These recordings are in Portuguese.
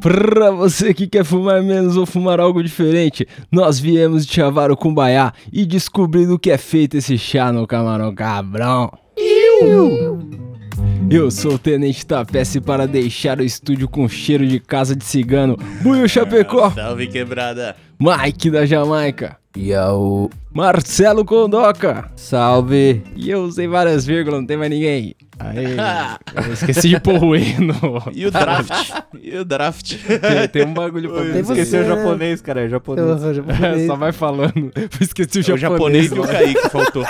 Pra você que quer fumar menos ou fumar algo diferente, nós viemos de chavar o cumbaiá e descobrir do que é feito esse chá no camarão cabrão. Eu sou o Tenente Tapece para deixar o estúdio com cheiro de casa de cigano. Buio Chapecó, Salve quebrada. Mike da Jamaica, E o Marcelo Condoca. salve. E eu usei várias vírgulas, não tem mais ninguém. Aí, eu esqueci de pôr o E no... E o draft? e o draft? Tem, tem um bagulho pra Tem ter. você, o né? japonês, cara, é japonês. É, só vai falando. Esqueci o É o japonês. japonês e o Kaique faltou.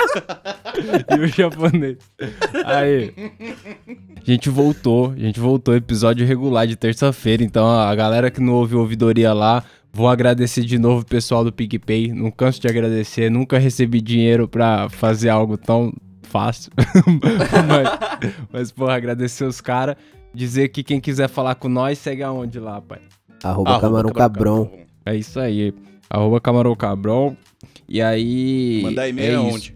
e o japonês. Aí. A gente voltou. A gente voltou. Episódio regular de terça-feira. Então a galera que não ouve ouvidoria lá. Vou agradecer de novo o pessoal do PicPay. Não canso de agradecer. Nunca recebi dinheiro pra fazer algo tão fácil. mas, mas, porra, agradecer os caras. Dizer que quem quiser falar com nós, segue aonde lá, pai. Arroba, Arroba camarão cabrão. É isso aí. Arroba Camarão Cabrão. E aí. Mandar e-mail é aonde? isso.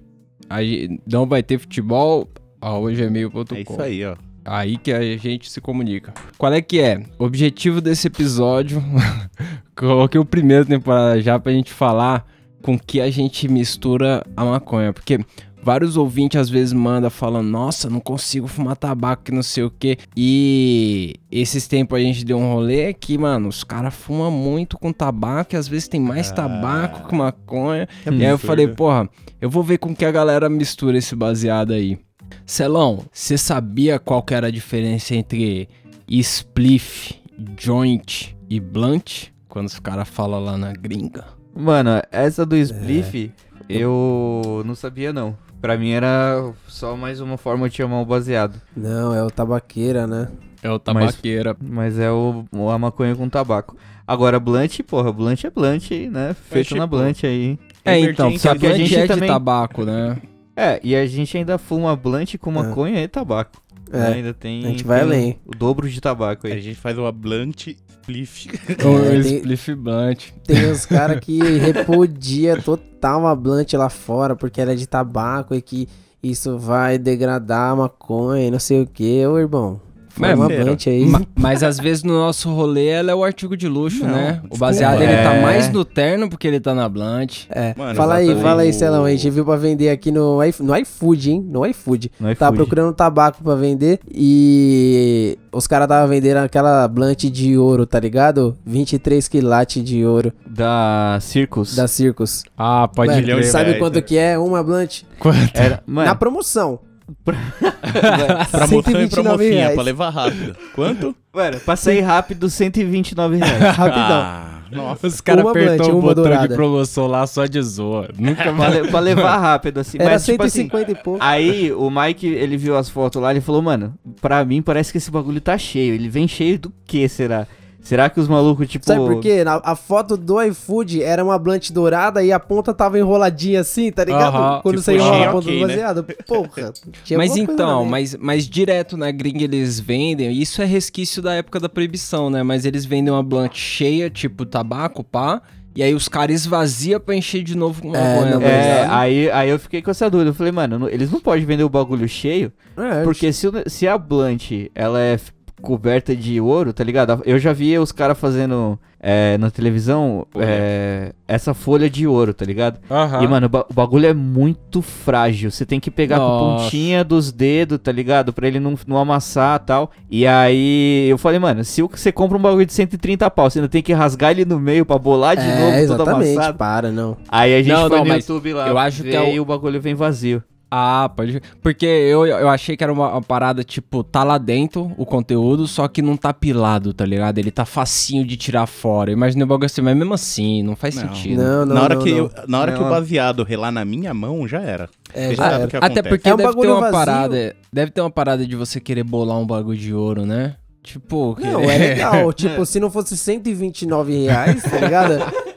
Aí não vai ter futebol. Arroba gmail.com. É isso aí, ó. Aí que a gente se comunica. Qual é que é? O objetivo desse episódio. Coloquei o primeiro temporada já pra gente falar com que a gente mistura a maconha. Porque vários ouvintes às vezes mandam falando: Nossa, não consigo fumar tabaco, que não sei o que. E esses tempos a gente deu um rolê que, mano, os caras fumam muito com tabaco e às vezes tem mais Ah. tabaco que maconha. Que E aí eu falei: Porra, eu vou ver com que a galera mistura esse baseado aí. Celão, você sabia qual que era a diferença entre spliff, joint e blunt? Quando os caras falam lá na gringa. Mano, essa do Spliff, eu não sabia não. Pra mim era só mais uma forma de chamar o baseado. Não, é o tabaqueira, né? É o tabaqueira. Mas é o, a maconha com tabaco. Agora, blunt, porra, blunt é blunt, né? Feito tipo, na blunt aí. É, então, Emergência porque a gente é de também- tabaco, né? É, e a gente ainda fuma blunt com maconha e tabaco. né? É. Ainda tem, a gente vai tem além. o dobro de tabaco A aí. gente faz uma blunt spliff. É, tem- spliff blunt. Tem uns caras que repudia total uma blunt lá fora porque ela é de tabaco e que isso vai degradar a maconha e não sei o que. Ô, irmão, Mas, blunt aí. Ma- mas às vezes no nosso rolê ela é o artigo de luxo, Não, né? O desculpa. baseado ele tá É. mais no terno porque ele tá na blunt. É, Mano, fala aí, fala aí, Celão. A gente viu pra vender aqui no, no iFood, hein? No iFood. No iFood. Tava procurando tabaco pra vender e os caras tava vendendo aquela blunt de ouro, tá ligado? 23 quilates de ouro Da Circus. da Circus. Ah, pode Mano, crer. de sabe quanto que é uma blunt? Quanto? Era, Na promoção. Promoção e 129 promofinha, reais. pra levar rápido. Quanto? mano, pra sair rápido, 129 reais. Rapidão. Ah, nossa. Os caras apertou blunt, o botão de dourada. promoção lá só de zoa. Nunca pra, mais. le- pra levar rápido, assim. Era mas, tipo assim, 150 e pouco. Aí o Mike, ele viu as fotos lá, ele falou, mano, pra mim parece que esse bagulho tá cheio. Ele vem cheio do que, será? Será que os malucos, tipo... Sabe por quê? Na- A foto do iFood era uma blunt dourada e a ponta tava enroladinha assim, tá ligado? Aham, Quando tipo, você enrola a ponta ok, do né? baseado. Porra. tinha Mas então, mas, mas direto na gringa eles vendem, isso é resquício da época da proibição, né? Mas eles vendem uma blunt cheia, tipo tabaco, pá, e aí os caras esvaziam pra encher de novo com É, maconha, É, ligado? aí, aí eu fiquei com essa dúvida. Eu falei, mano, não- eles não podem vender o bagulho cheio, É, porque se, se a blunt, ela é coberta de ouro, tá ligado? Eu já vi os caras fazendo é, na televisão é, essa folha de ouro, tá ligado? Aham. E, mano, o ba- o bagulho é muito frágil. Você tem que pegar com a Nossa. pontinha dos dedos, tá ligado? Pra ele não, não amassar e tal. E aí eu falei, mano, se o- você compra um bagulho de 130 pau, você ainda tem que rasgar ele no meio pra bolar de é, novo, todo exatamente. amassado. Para, não. Aí a gente Não, foi não, no YouTube lá, eu acho que é o- o bagulho vem vazio. Ah, pode. Porque eu, eu achei que era uma, uma parada, tipo, tá lá dentro o conteúdo, só que não tá pilado, tá ligado? Ele tá facinho de tirar fora. Imaginei o bagulho assim, mas mesmo assim, não faz Não. sentido. Não, não, na hora, não, que, não. eu- na hora que Não. o baseado relar na minha mão, já era. É, já era. que Até porque É um deve ter uma vazio. parada. Deve ter uma parada de você querer bolar um bagulho de ouro, né? Tipo, Não, querer- é legal. tipo, se não fosse 129 reais, tá ligado?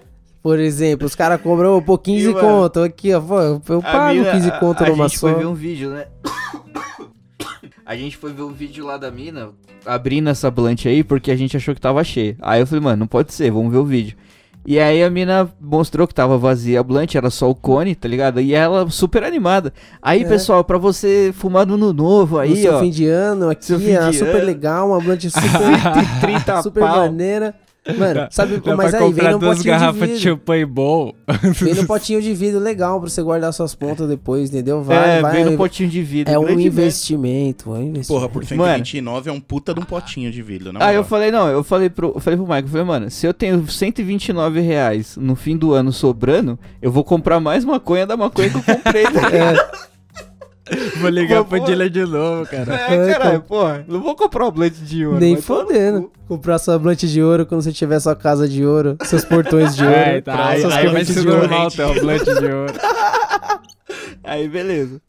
Por exemplo, os caras cobram pô, 15 E, mano, conto. Aqui, ó. pô, Eu A pago mina- 15 conto a, a numa gente só. foi ver um vídeo, né? A gente foi ver um vídeo lá da mina abrindo essa blunt aí porque a gente achou que tava cheia. Aí eu falei, mano, não pode ser, vamos ver o vídeo. E aí a mina mostrou que tava vazia a blunt, era só o cone, tá ligado? E ela super animada. Aí, É. pessoal, pra você fumar no novo no aí, seu ó. fim de ano aqui, de super ano. legal, uma blunt super, 30 super pau. maneira. Mano, sabe, Dá mas pra aí vem no duas potinho de garrafas de, vidro. champanhe bom. Vem no potinho de vidro legal pra você guardar suas pontas depois, entendeu? Vai, é, vai. veio no potinho de vidro. é um investimento, é um investimento. Porra, por Mano. 129 é um puta de um potinho de vidro, na Aí eu falei, não, eu falei pro, eu falei pro Michael, eu falei, mano, se eu tenho 129 reais no fim do ano sobrando, eu vou comprar mais maconha da maconha que eu comprei. tá ligado? Vou ligar Pô, pô. dealer de novo, cara. é, caralho, porra, não vou comprar o blunt de ouro. Nem no fodendo. Comprar sua blunt de ouro quando você tiver sua casa de ouro, seus portões de ouro. É, tá, aí, suas aí vai ser normal ter um blunt de ouro. Aí, beleza.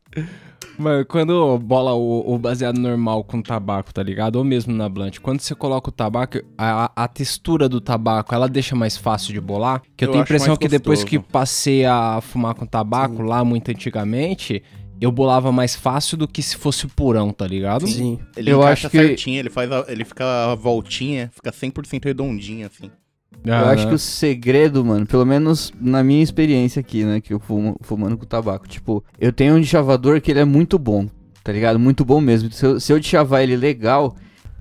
Mano, quando bola o, o baseado normal com tabaco, tá ligado? Ou mesmo na blunt, quando você coloca o tabaco, a, a textura do tabaco, ela deixa mais fácil de bolar? Que eu, Eu tenho a impressão que depois gostoso. que passei a fumar com tabaco lá muito antigamente, eu bolava mais fácil do que se fosse purão, tá ligado? Sim. Ele Eu encaixa acho que- certinho, ele faz a- ele fica a voltinha, fica 100% redondinho, assim. eu Ah, acho que o segredo, mano, pelo menos na minha experiência aqui, né, que eu fumo fumando com tabaco, tipo, eu tenho um chavador que ele é muito bom, tá ligado? Muito bom mesmo. Se eu, se eu chavar ele legal,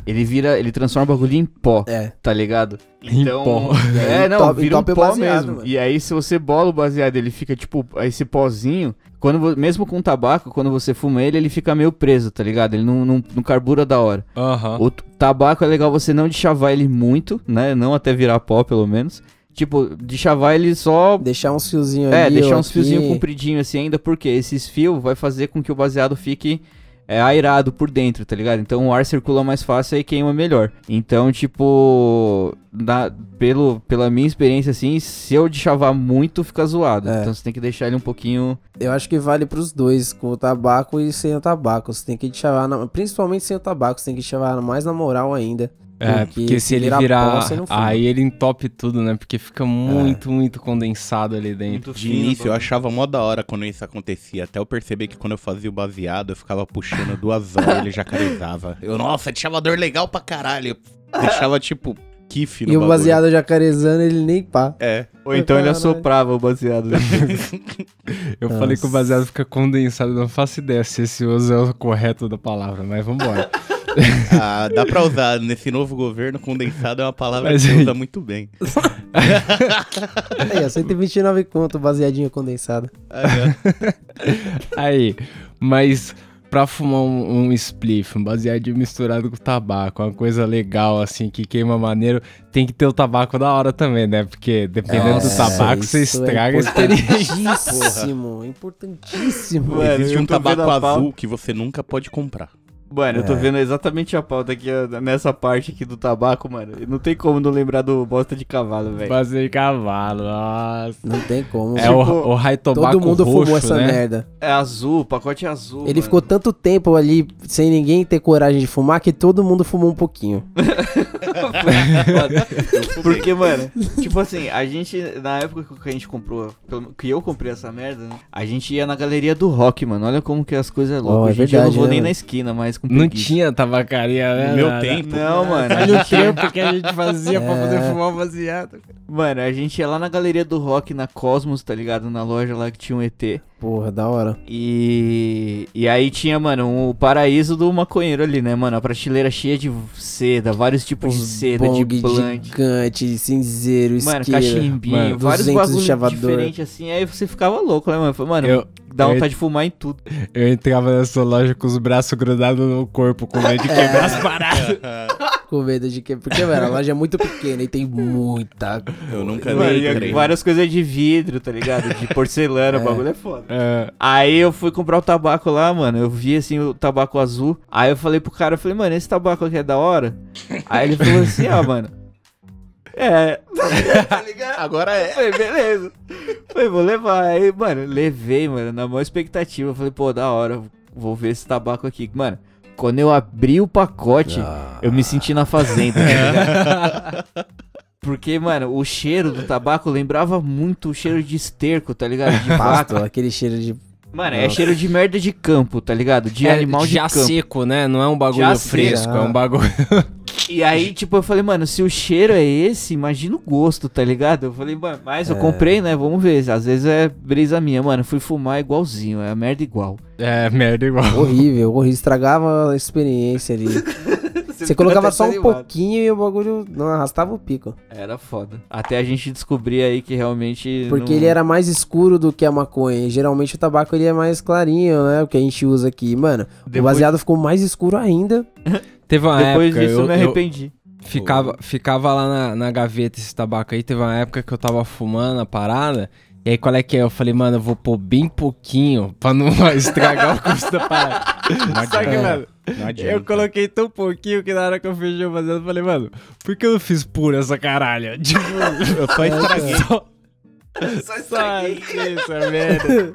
ele vira, ele transforma o bagulho em pó. É. tá ligado? Em Então, pó. é, não, Top- vira um pó baseado, mesmo. mano. E aí, se você bola o baseado, ele fica tipo esse pozinho. Quando, mesmo com tabaco, quando você fuma ele, ele fica meio preso, tá ligado? Ele não, não, não carbura da hora. Aham. O tabaco é legal você não de chavar ele muito, né? Não até virar pó, pelo menos. Tipo, de chavar ele só. Deixar uns fiozinhos É, ali. deixar uns fiozinhos compridinhos assim ainda, porque esses fios vai fazer com que o baseado fique é, airado por dentro, tá ligado? Então o ar circula mais fácil e queima melhor. Então, tipo, na- pelo, pela minha experiência, assim, se eu chavar muito, fica zoado. É. Então você tem que deixar ele um pouquinho. Eu acho que vale pros dois, com o tabaco e sem o tabaco. Você tem que chavar, na- principalmente sem o tabaco, você tem que chavar mais na moral ainda. É, porque se ele virar. pó, você não fuma. aí ele entope tudo, né? Porque fica muito, muito condensado ali dentro. De início eu achava mó da hora quando isso acontecia, até eu perceber que quando eu fazia o baseado, eu ficava puxando duas horas e ele jacarezava. Eu, nossa, de chavador legal pra caralho. Eu deixava, tipo, kiff no E o bagulho. baseado jacarezando, ele nem pá. É. Ou então ele assoprava o baseado. Eu falei que o Nossa. baseado fica condensado, eu não faço ideia se esse uso é o correto da palavra, mas vambora. Ah, dá pra usar. Nesse novo governo, condensado é uma palavra Mas que aí- usa muito bem. Aí, ó, 129 conto, baseadinho condensado. Aí, mas pra fumar um, um spliff, um baseadinho misturado com tabaco, uma coisa legal assim, que queima maneiro, tem que ter o tabaco da hora também, né? Porque dependendo Nossa, do tabaco, você é estraga a experiência. Importantíssimo, importantíssimo. Mano, Existe um tabaco azul que você nunca pode comprar. Mano, eu tô É. vendo exatamente a pauta aqui, nessa parte aqui do tabaco, mano. Não tem como não lembrar do bosta de cavalo, velho. Fazer de cavalo, nossa. Não tem como. É Tipo, o, o high tobaco Todo mundo roxo, fumou essa né? merda. É azul, pacote azul. Ele mano. ficou tanto tempo ali sem ninguém ter coragem de fumar que todo mundo fumou um pouquinho. Porque, mano, tipo assim, a gente, na época que a gente comprou, que eu comprei essa merda, né? A gente ia na galeria do rock, mano. Olha como que as coisas é louco. Ó, é eu não verdade, vou né, nem mano? na esquina mais com Não preguiça. tinha tabacaria, né? No meu nada. tempo. Não, mano. Olha o tempo que a gente fazia pra poder É. fumar baseado. mano, a gente ia lá na galeria do rock, na Cosmos, tá ligado? Na loja lá que tinha um ET. Porra, da hora. E, e aí tinha, mano, o paraíso do maconheiro ali, né, mano? A prateleira cheia de seda, vários tipos de seda, de plant. gigante, cinzeiro, Mano, isqueira. cachimbinho, Mano, vários 200 de bagulhos diferentes assim. Aí você ficava louco, né, mano? Falei, mano, Eu- dá eu- vontade de fumar em tudo. Eu entrava nessa loja com os braços grudados no corpo, com medo de quebrar as paradas. Com medo de que. Porque, velho, a loja é muito pequena e tem muita. Eu nunca Mano, entrei. várias coisas de vidro, tá ligado? De porcelana, É. o bagulho é foda. É, Aí eu fui comprar o tabaco lá, mano. Eu vi assim o tabaco azul. Aí eu falei pro cara, eu falei, mano, esse tabaco aqui é da hora. Aí ele falou assim, ó, mano. É. tá ligado? Agora é. Falei, beleza. Falei, vou levar. Aí, mano, levei, mano, na maior expectativa. Eu falei, pô, da hora, vou ver esse tabaco aqui. Mano, quando eu abri o pacote, eu me senti na fazenda, tá ligado? Porque, mano, o cheiro do tabaco lembrava muito o cheiro de esterco, tá ligado? De Pasto, aquele cheiro de. Mano, é Nossa. cheiro de merda de campo, tá ligado? De é animal de já campo. seco, né? Não é um bagulho Já seco. fresco, é um bagulho. E aí, tipo, eu falei, mano, se o cheiro é esse, imagina o gosto, tá ligado? Eu falei, mano, mas eu comprei, né? Vamos ver. Às vezes é brisa minha, mano. Fui fumar igualzinho, é merda igual. É, merda igual. Horrível, horrível. Estragava a experiência ali. Você colocava só um pouquinho e o bagulho não arrastava o pico. Era foda. Até a gente descobrir aí que realmente. Porque não- ele era mais escuro do que a maconha. Geralmente o tabaco ele é mais clarinho, né? O que a gente usa aqui. Mano, o Depois- baseado ficou mais escuro ainda. Teve uma Depois época. disso eu, eu, me eu arrependi. ficava, ficava lá na, na gaveta esse tabaco aí. Teve uma época que eu tava fumando a parada. E aí, qual é que é? Eu falei, mano, eu vou pôr bem pouquinho pra não estragar o custo da parada. Só que, mano, eu coloquei tão pouquinho que na hora que eu fechei o fazendo, eu falei, mano, por que eu não fiz pura essa caralho? Tipo, Eu só estraguei. só. Só isso, é merda.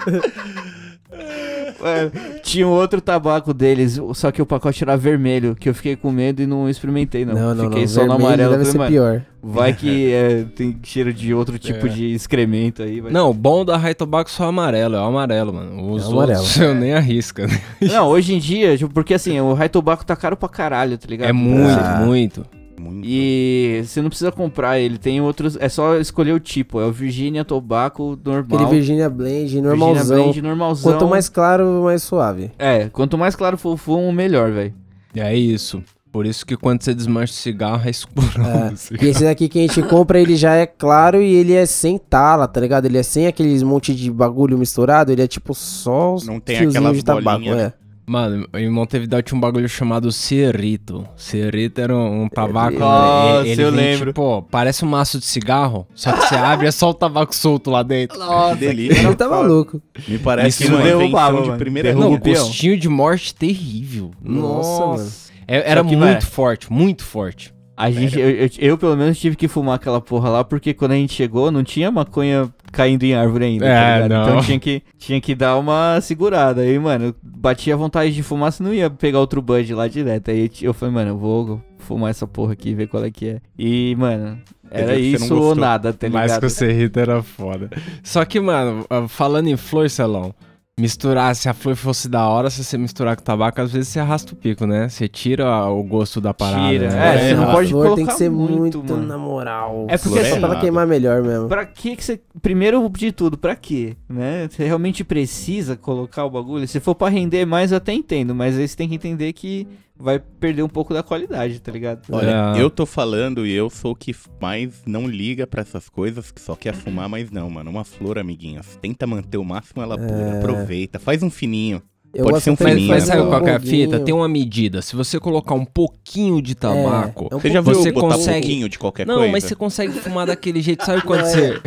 Mano, tinha um outro tabaco deles, só que o pacote era vermelho, que eu fiquei com medo e não experimentei, não. Não, não, Fiquei não. só no amarelo. deve Falei, ser pior. vai que é, tem cheiro de outro tipo É. de excremento aí. vai- Não, o bom da High Tobacco só é amarelo, é o amarelo, mano. Os É o amarelo. outros eu nem arrisco, né? Não, hoje em dia, tipo, porque assim, o High Tobacco tá caro pra caralho, tá ligado? É muito, Ah. muito. Muito. E você não precisa comprar ele, tem outros, é só escolher o tipo, é o Virginia Tobacco normal. Aquele Virginia Blend, Virginia normalzão. Blend normalzão. Quanto mais claro, mais suave. É, quanto mais claro for o fumo, melhor, velho. É isso. Por isso que quando você desmancha o cigarro, é escuro. É. E esse daqui que a gente compra, ele já é claro e ele é sem tala, tá ligado? Ele é sem aqueles monte de bagulho misturado, ele é tipo só os Não tem aquelas de tabaco, bolinhas, né? é. Mano, em Montevideo tinha um bagulho chamado Cerrito. Cerrito era um, um tabaco. Nossa, ele, ele eu vem, lembro. Tipo, parece um maço de cigarro, só que você abre e é só o tabaco solto lá dentro. Que delícia. Ele tá maluco. Me parece Isso que uma derrubava, de primeira Não, linha. o peão. gostinho de morte terrível. Nossa, mano. É- era muito forte, muito forte. A gente, eu, eu- eu, pelo menos tive que fumar aquela porra lá, porque quando a gente chegou não tinha maconha caindo em árvore ainda, É, tá ligado? não. Então tinha que, tinha que dar uma segurada. Aí, mano, batia a vontade de fumar, você não ia pegar outro bud lá direto. Aí eu falei, mano, eu vou fumar essa porra aqui, ver qual é que é. E, mano, era isso ou nada, tá Mas ligado? que o Cerrito era foda. Só que, mano, falando em flor, Celão, misturar, se a flor fosse da hora, se você misturar com tabaco, às vezes você arrasta o pico, né? Você tira o gosto da parada. Tira. né? É, você não a pode flor tem colocar que ser muito, muito, na moral. É porque assim- só pra queimar melhor mesmo. Pra que que você... Primeiro de tudo, pra quê? Né? Você realmente precisa colocar o bagulho? Se for pra render mais, eu até entendo. Mas aí você tem que entender que vai perder um pouco da qualidade, tá ligado? Olha, É. eu tô falando e eu sou o que mais não liga pra essas coisas, que só quer fumar, mas não, mano. Uma flor, amiguinhos. Tenta manter o máximo ela pura. Aproveita. Faz um fininho. Eu Pode ser um Mas, fininho, mas sabe qual é a fita? Tem uma medida. Se você colocar um pouquinho de tabaco. É, é um Você já viu você botar consegue- um pouquinho de qualquer Não, coisa? mas você consegue fumar daquele jeito. Sabe quando Não, é. você.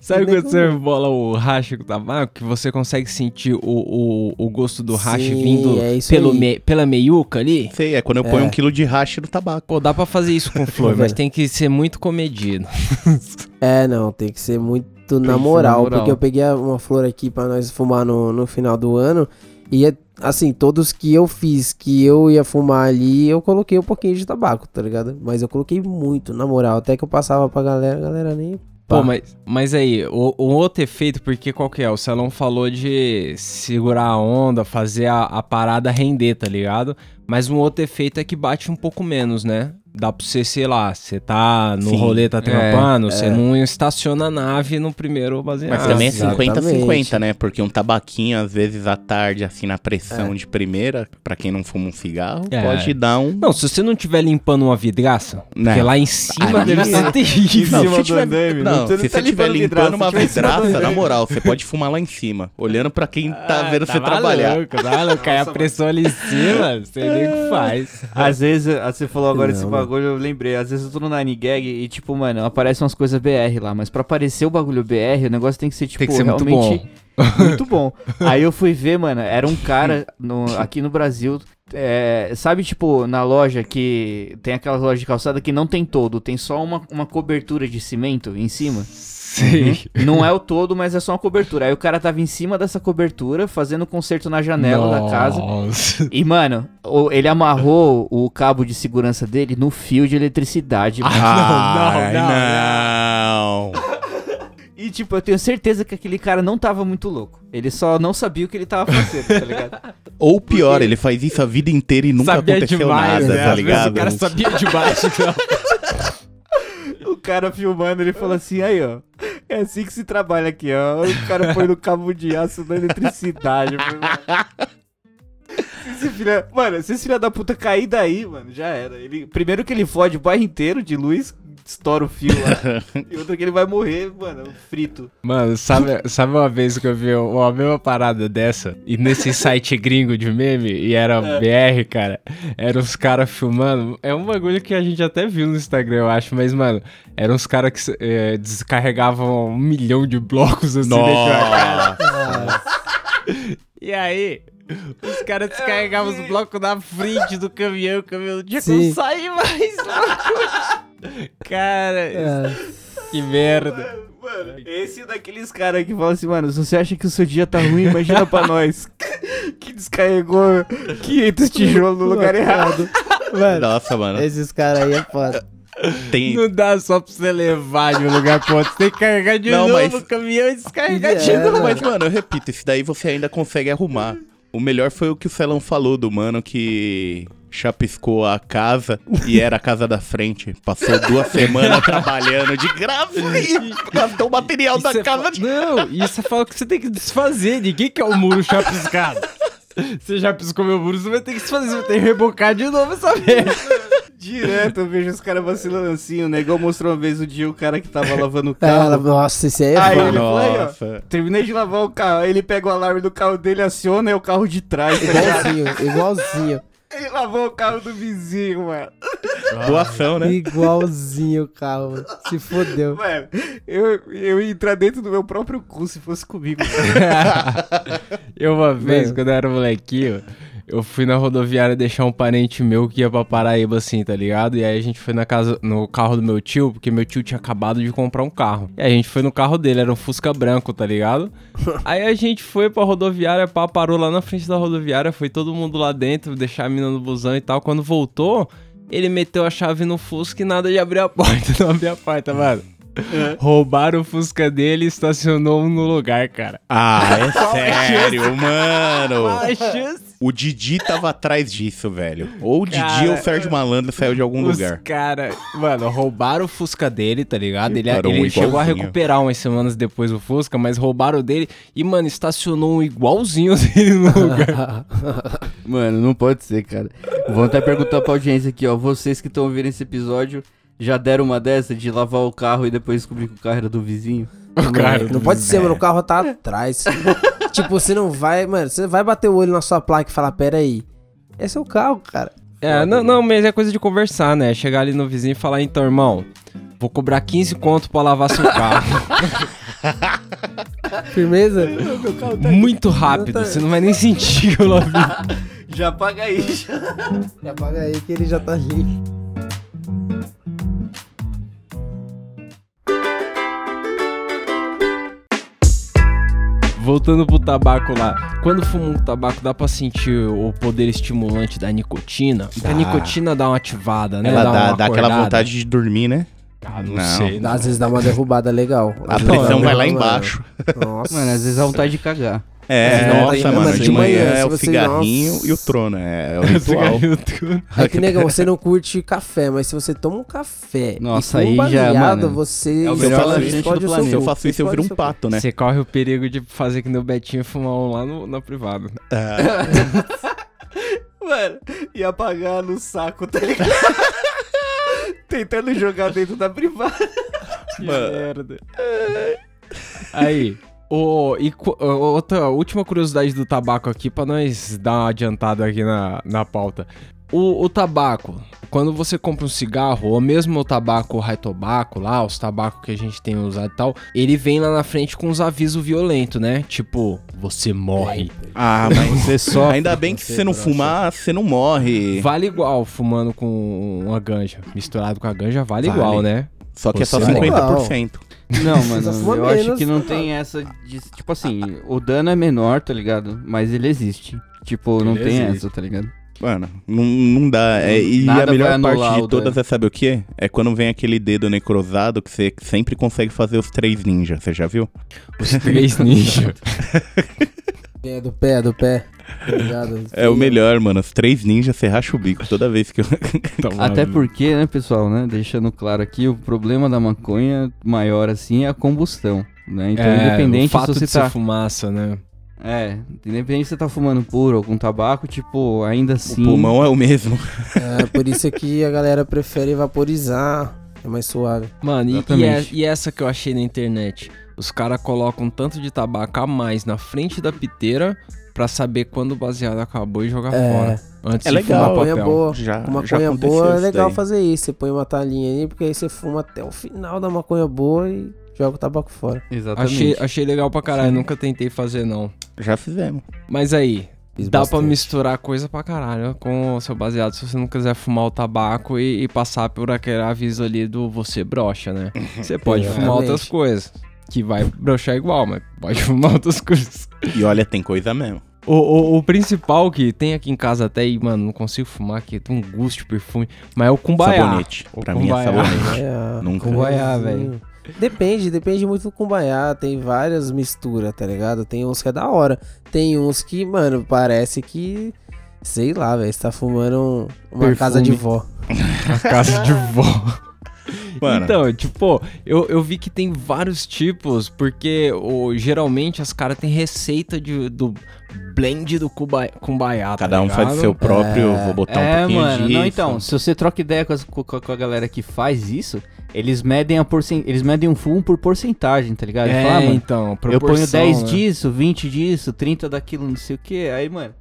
Sabe quando você bola o racha com o tabaco? Que você consegue sentir o, o, o gosto do racha Sim, vindo é pelo me- pela meiuca ali? Sei, é quando eu ponho um quilo de hash no tabaco. Pô, dá pra fazer isso com flor, mas tem que ser muito comedido. É, não, tem que ser muito na moral, na moral. porque eu peguei uma flor aqui pra nós fumar no, no final do ano e é, assim, todos que eu fiz que eu ia fumar ali, eu coloquei um pouquinho de tabaco, tá ligado? Mas eu coloquei muito, na moral, até que eu passava pra galera, a galera nem Pô, mas, mas aí, o, o outro efeito, porque qual que é? O Celão falou de segurar a onda, fazer a, a parada render, tá ligado? Mas um outro efeito é que bate um pouco menos, né? Dá pra você, sei lá, você tá no Sim. rolê, tá trampando, é. você não estaciona a nave no primeiro baseado. Mas também é exatamente. 50-50, né? Porque um tabaquinho, às vezes, à tarde, assim, na pressão de primeira, pra quem não fuma um cigarro, É. pode dar um... Não, se você não estiver limpando uma vidraça, Não. porque lá em cima Aí- deve ser terrível. Não, se tiver, não, não tá- se tá você estiver limpando uma tiver vidraça, na moral, você pode fumar lá em cima, olhando pra quem tá Ah, vendo você maluco, trabalhar. Tá louco, aí a pressão ali em cima, você nem o que faz. Às vezes, você falou agora esse. Bagulho, eu lembrei. Às vezes eu tô no Nine Gag e, tipo, mano, aparecem umas coisas BR lá. Mas pra aparecer o bagulho BR, o negócio tem que ser, tipo, Tem que ser muito realmente muito bom. Aí eu fui ver, mano, era um cara no- aqui no Brasil. é, sabe, tipo, na loja que tem aquela loja de calçada que não tem todo, tem só uma, uma cobertura de cimento em cima. Sim. Não é o todo, mas é só uma cobertura. Aí o cara tava em cima dessa cobertura, fazendo conserto na janela da casa. Nossa. E, mano, ele amarrou o cabo de segurança dele no fio de eletricidade. mano. Ah, não, não, Ai, não. E, tipo, eu tenho certeza que aquele cara não tava muito louco. Ele só não sabia o que ele tava fazendo, tá ligado? Ou pior, Porque- ele faz isso a vida inteira e nunca sabia aconteceu demais, nada, né? tá Às vezes ligado? o cara sabia demais. Não. Cara filmando, ele falou assim, aí, ó. É assim que se trabalha aqui, ó. O cara põe no cabo de aço da eletricidade. Esse filho, mano, se esse filho da puta cair daí, mano, já era. Ele, primeiro que ele fode o bairro inteiro de luz, estoura o fio lá. e outra que ele vai morrer, mano, frito. Mano, sabe, sabe uma vez que eu vi uma mesma parada dessa? E nesse site gringo de meme, e era BR, cara, eram os caras filmando. É um bagulho que a gente até viu no Instagram, eu acho, mas, mano, eram os caras que eh, descarregavam um milhão de blocos assim casa. E aí, os caras descarregavam os blocos na frente do caminhão, o caminhão não tinha como sair mais. Cara, É. que merda. Mano, esse é daqueles caras que falam assim, mano, se você acha que o seu dia tá ruim, imagina pra nós. que descarregou 500 tijolos no lugar errado. Mano, Nossa, mano. esses caras aí é foda. Tem, Não dá só pra você levar de um lugar pro outro. Você tem que carregar de Não, novo mas- o caminhão e descarregar de É, novo. Mas, mano, eu repito, esse daí você ainda consegue arrumar. O melhor foi o que o Celão falou do mano que chapiscou a casa e era a casa da frente. Passou duas semanas trabalhando de graça e gastou o material E da cê casa. fa- Não, e você fala que você tem que desfazer. Ninguém quer o muro chapiscado. Você já piscou meu muro, você vai ter que desfazer. Você vai ter que rebocar de novo essa merda. Direto eu vejo os caras vacilando assim. O negão mostrou uma vez o dia o cara que tava lavando o É, carro. nossa, esse aí é Aí ele falou aí, ó. Terminei de lavar o carro. Aí ele pega o alarme do carro dele, aciona e é o carro de trás, tá? Igualzinho, igualzinho. Ele lavou o carro do vizinho, mano. Doação, né? Igualzinho o carro, mano. Se fodeu. Mano, eu, eu ia entrar dentro do meu próprio cu se fosse comigo. Eu uma vez, Mano. quando eu era molequinho, eu fui na rodoviária deixar um parente meu que ia pra Paraíba, assim, tá ligado? E aí a gente foi na casa, no carro do meu tio, porque meu tio tinha acabado de comprar um carro. E a gente foi no carro dele, era um Fusca branco, tá ligado? aí a gente foi pra rodoviária, pá, parou lá na frente da rodoviária, foi todo mundo lá dentro, deixar a mina no busão e tal. Quando voltou, ele meteu a chave no Fusca e nada de abrir a porta, não abriu a porta, mano. Roubaram o Fusca dele e estacionou um no lugar, cara. Ah, é sério, mano. A chance O Didi tava atrás disso, velho. Ou o Didi Cara, ou o Sérgio Malandro saiu de algum Os lugar. cara, mano, roubaram o Fusca dele, tá ligado? Ele, Cara, um ele chegou a igualzinho. recuperar umas semanas depois o Fusca, mas roubaram dele e, mano, estacionou um igualzinho dele no lugar. Mano, não pode ser, cara. Vou até perguntar pra audiência aqui, ó. Vocês que estão ouvindo esse episódio já deram uma dessa de lavar o carro e depois descobrir que o carro era do vizinho? Cara, não pode ser, mano. O carro tá atrás. tipo, você não vai, mano. Você vai bater o olho na sua placa e falar: Pera aí. Esse é o carro, cara. É, não, não, mas é coisa de conversar, né? Chegar ali no vizinho e falar, então, irmão, vou cobrar 15 conto pra lavar seu carro. Firmeza? Muito rápido, você não vai nem sentir que eu lavei. Já paga aí, já. Já paga aí que ele já tá ali. Voltando pro tabaco lá. Quando fuma um tabaco, dá pra sentir o poder estimulante da nicotina? Porque a Dá. nicotina dá uma ativada, né? Ela dá, uma dá aquela vontade de dormir, né? Ah, não, Não. sei. Às vezes dá uma derrubada legal. A pressão dá vai lá embaixo. Nossa. Mano, às vezes dá vontade de cagar. É, nossa, tá- mano. mas De de manhã manhã, é o cigarrinho nossa. e o trono. É, é o ritual. É que, nega, você não curte café, mas se você toma um café Nossa, e um aí já, mano, você... é o melhor explode do planeta. Se eu faço isso, eu viro um pato, né? Você corre o perigo de fazer que o Betinho fumar um lá no, na privada. Mano, e apagar no saco, tá ligado? Tentando jogar dentro da privada. Que merda. Aí, o, e outra última curiosidade do tabaco aqui pra nós dar uma adiantada aqui na, na pauta. O, o tabaco, quando você compra um cigarro, ou mesmo o tabaco high tobacco lá, os tabacos que a gente tem usado e tal, ele vem lá na frente com uns avisos violentos, né? Tipo, você morre. Ah, mas Você só. ainda bem que se você não fumar, você não morre. Vale igual fumando com uma ganja. Misturado com a ganja, vale, Vale. igual, né? Só que é só Você morre. 50%. Não, mano, eu acho que não tem essa de. Tipo assim, o dano é menor, tá ligado? Mas ele existe. Tipo, não Ele tem existe. essa, tá ligado? Mano, não, não dá. É, e Nada a melhor parte de todas é sabe o quê? É quando vem aquele dedo necrosado que você sempre consegue fazer os três ninjas. Você já viu? Os três ninjas. É do pé, do pé. Tá ligado? É o melhor, mano. Os três ninjas, você racha o bico toda vez que eu. Até porque, né, pessoal, né, deixando claro aqui, o problema da maconha maior assim é a combustão, né? Então, é, independente o fato se você de tá ser fumaça, né? É, independente se você tá fumando puro ou com tabaco, tipo, ainda assim. O pulmão é o mesmo. É, por isso que a galera prefere vaporizar. É mais suave. Mano, e- e, Exatamente. é- e essa que eu achei na internet? Os caras colocam um tanto de tabaco a mais na frente da piteira pra saber quando o baseado acabou e jogar É. fora. Antes É de legal, fumar maconha papel. boa. Já, maconha boa é legal daí. fazer isso. Você põe uma talinha aí, porque aí você fuma até o final da maconha boa e joga o tabaco fora. Exatamente. Achei, achei legal pra caralho, nunca tentei fazer não. Já fizemos. Mas aí, Fiz dá pra bastante. misturar coisa pra caralho com o seu baseado se você não quiser fumar o tabaco e, e passar por aquele aviso ali do você brocha, né? Você pode fumar outras coisas, que vai brochar igual, mas pode fumar outras coisas. E olha, tem coisa mesmo. O, o, o principal que tem aqui em casa até, e mano, não consigo fumar aqui, tem um gosto de perfume, mas é o cumbaiá. Sabonete. O Pra mim é cumbaiá. sabonete. Cumbaiá. Nunca. Cumbaiá, velho. Depende, depende muito do cumbaiá. Tem várias misturas, tá ligado? Tem uns que é da hora. Tem uns que, mano, parece que. Sei lá, velho. Você tá fumando um- uma Perfume. casa de vó. Na casa de vó. Mano, Então, tipo, eu, eu vi que tem vários tipos, porque o, geralmente as caras têm receita de, do blend do cuba, cumbaiá, tá cada um faz seu próprio. Vou botar um é, pouquinho mano, disso. não, então, se você troca ideia com, as- com- com a galera que faz isso, eles medem a porcent... eles medem um fumo por porcentagem, tá ligado? É, falam, ah, mano, então, eu ponho proporção, 10 né? disso, 20 disso, 30 daquilo, não sei o que, aí, mano,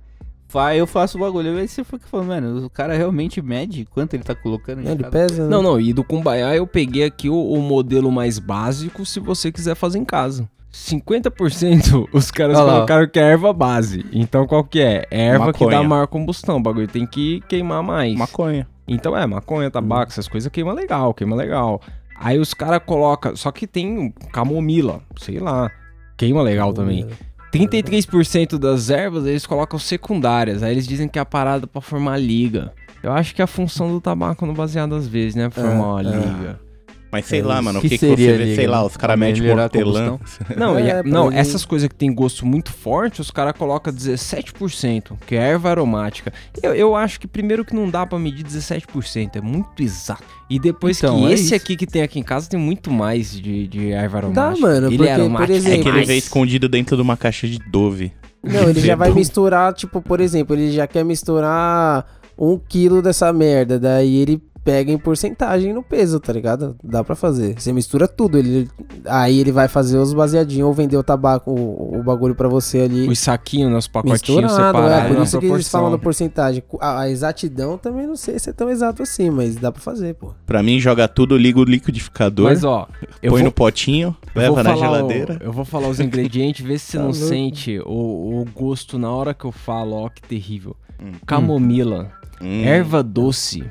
vai, eu faço o bagulho, aí você fica falando, mano, o cara realmente mede quanto ele tá colocando em Ele cada- pesa, né? Não, não, e do cumbaiá eu peguei aqui o, o modelo mais básico se você quiser fazer em casa. 50% os caras Olha lá, ó. colocaram que é erva base. Então qual que é? É erva que dá Maconha. maior combustão. O bagulho tem que queimar mais. Maconha. Então é, maconha, tabaco, essas coisas queima legal, queima legal. Aí os caras colocam. Só que tem camomila, sei lá. Queima legal também. 33% das ervas eles colocam secundárias. Aí eles dizem que é a parada pra formar liga. Eu acho que é a função do tabaco no baseado às vezes, né? Formar uma é. liga. Mas sei É lá, mano, o Que que, que seria você vê, liga, sei lá, os caras metem hortelã. Não, É, pra não mim- essas coisas que tem gosto muito forte, os caras colocam 17%, que é erva aromática. Eu, eu acho que primeiro que não dá pra medir 17%, é muito exato. E depois Então, que é esse isso. aqui que tem aqui em casa tem muito mais de, de erva Dá, aromática. mano, Ele porque, é por aromático. exemplo, É que ele vem escondido dentro de uma caixa de Dove. Não, ele já vai misturar, tipo, por exemplo, ele já quer misturar um quilo dessa merda. Daí ele pega em porcentagem no peso, tá ligado? Dá pra fazer. Você mistura tudo. Ele, aí ele vai fazer os baseadinhos ou vender o tabaco, o, o bagulho pra você ali. Os saquinhos, os pacotinhos Misturado, separados é, por isso que eles proporção. falam da porcentagem. A, a exatidão também não sei se é tão exato assim, mas dá pra fazer, pô. Pra mim, joga tudo, liga o liquidificador, Mas ó, eu põe vou, no potinho, leva na falar o- geladeira. eu vou falar os ingredientes, vê se você Tá não louco. sente o, o gosto na hora que eu falo, ó, que terrível. Hum. Camomila, Hum. Erva doce,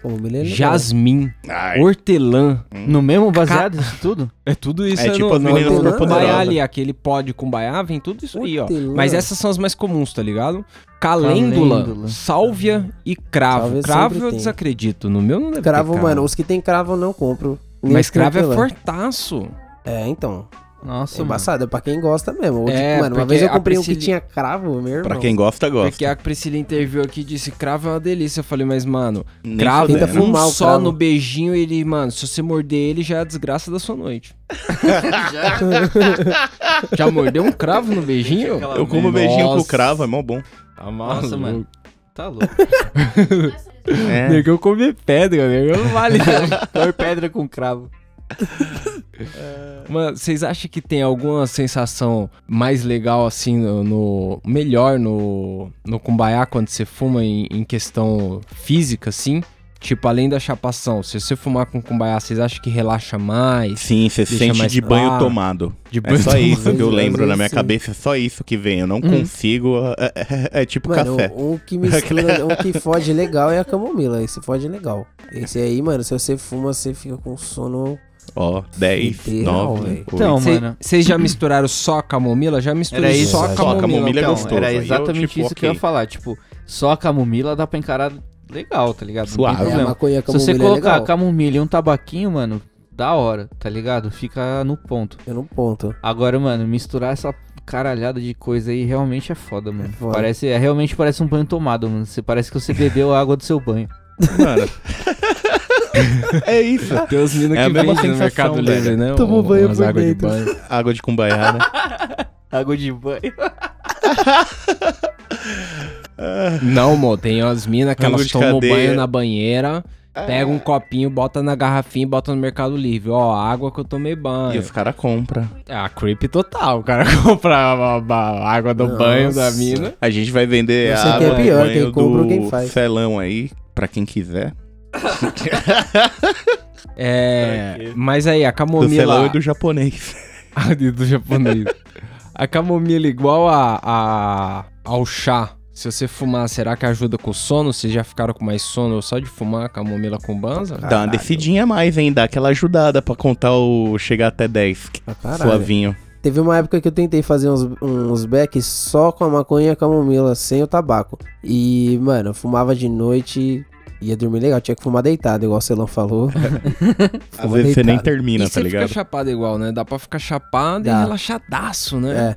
jasmim, Ai, hortelã. No mesmo baseado, isso tudo? É tudo isso É é tipo no, as no, meninas Poderosa. ali, aquele pó de cumbaiá, vem tudo isso aí, ó. Hortelã. Mas essas são as mais comuns, tá ligado? Calêndula, Calêndula. sálvia e cravo. Sálvia cravo eu tem. desacredito, no meu não deve Cravo, ter mano, os que tem cravo eu não compro. Mas cravo é fortaço. É, então. Nossa, É mano. embaçado, é pra quem gosta mesmo. É, tipo, mano, uma porque vez eu comprei um que tinha cravo, meu irmão. pra quem gosta, gosta. Porque a Priscila interviu aqui e disse, cravo é uma delícia. Eu falei, mas mano, Nem cravo, Tenta um fumar só cravo. no beijinho, ele, mano, se você morder ele, já é a desgraça da sua noite. já mordeu um cravo no beijinho? Eu como beijinho com Nossa. cravo, é mó bom. Tá Nossa, mano. Tá louco. É. Nego, eu comi pedra, nego, não vale. Pôr pedra com cravo. Mano, vocês acham que tem alguma sensação mais legal, assim, no... no- melhor no, no cumbaiá quando você fuma em, em questão física, assim? Tipo, além da chapação, se você fumar com cumbaiá, vocês acham que relaxa mais? Sim, você sente mais de banho claro. tomado. De É só isso que eu lembro na minha sim. cabeça, é só isso que vem. Eu não Uhum. consigo. É, é- é tipo Mano, café. um que mistura, um que fode legal é a camomila. Esse fode legal. Esse aí, mano, se você fuma, você fica com sono. Ó, 10, Literal, 9, velho. Então, Cê- mano. Vocês já misturaram só a camomila? Já misturei Era isso. só a Só a camomila. camomila é então. gostoso. Era aí eu, exatamente tipo, isso que eu ia falar. Tipo, só a camomila dá pra encarar legal, tá ligado? Não tem Suave. É, a problema. maconha Se você camomila é colocar legal. camomila e um tabaquinho, mano, da hora, tá ligado? Fica no ponto. Eu não ponto. Agora, mano, misturar essa caralhada de coisa aí realmente é foda, mano. foda. Parece, é, realmente parece um banho tomado, mano. Você parece que você bebeu a água do seu banho. Mano. é isso. Tem os meninos É a que mesma vendem no sensação, Mercado Livre, né? Tomou Um- banho por águas de dentro. banho. Água de cumbaiada. Água de banho. Não, mo, tem as minas que elas de tomam cadeia. banho na banheira, pega um copinho, bota na garrafinha e bota no Mercado Livre. Ó, água que eu tomei E banho. os caras compram. É a creep total. O cara compra a, a- água do banho da Nossa. mina. A gente vai vender Não a é água do pior, banho quem compra do quem faz. felão aí, pra quem quiser. É. Mas aí, a Do camomila. e do japonês. Ah, do japonês. A camomila igual a, a ao chá. Se você fumar, será que ajuda com o sono? Vocês já ficaram com mais sono só de fumar a camomila com banza? Dá uma Caralho. descidinha a mais, hein? Dá aquela ajudada pra contar o chegar até 10. Pra caralho. Suavinho. Teve uma época que eu tentei fazer uns, uns backs só com a maconha e a camomila, sem o tabaco. E, mano, eu fumava de noite ia dormir legal. Tinha que fumar deitado, igual o Celão falou. Às vezes você nem termina, e tá você fica ligado? chapado igual, né? Dá pra ficar chapado Dá. e relaxadaço, né? É.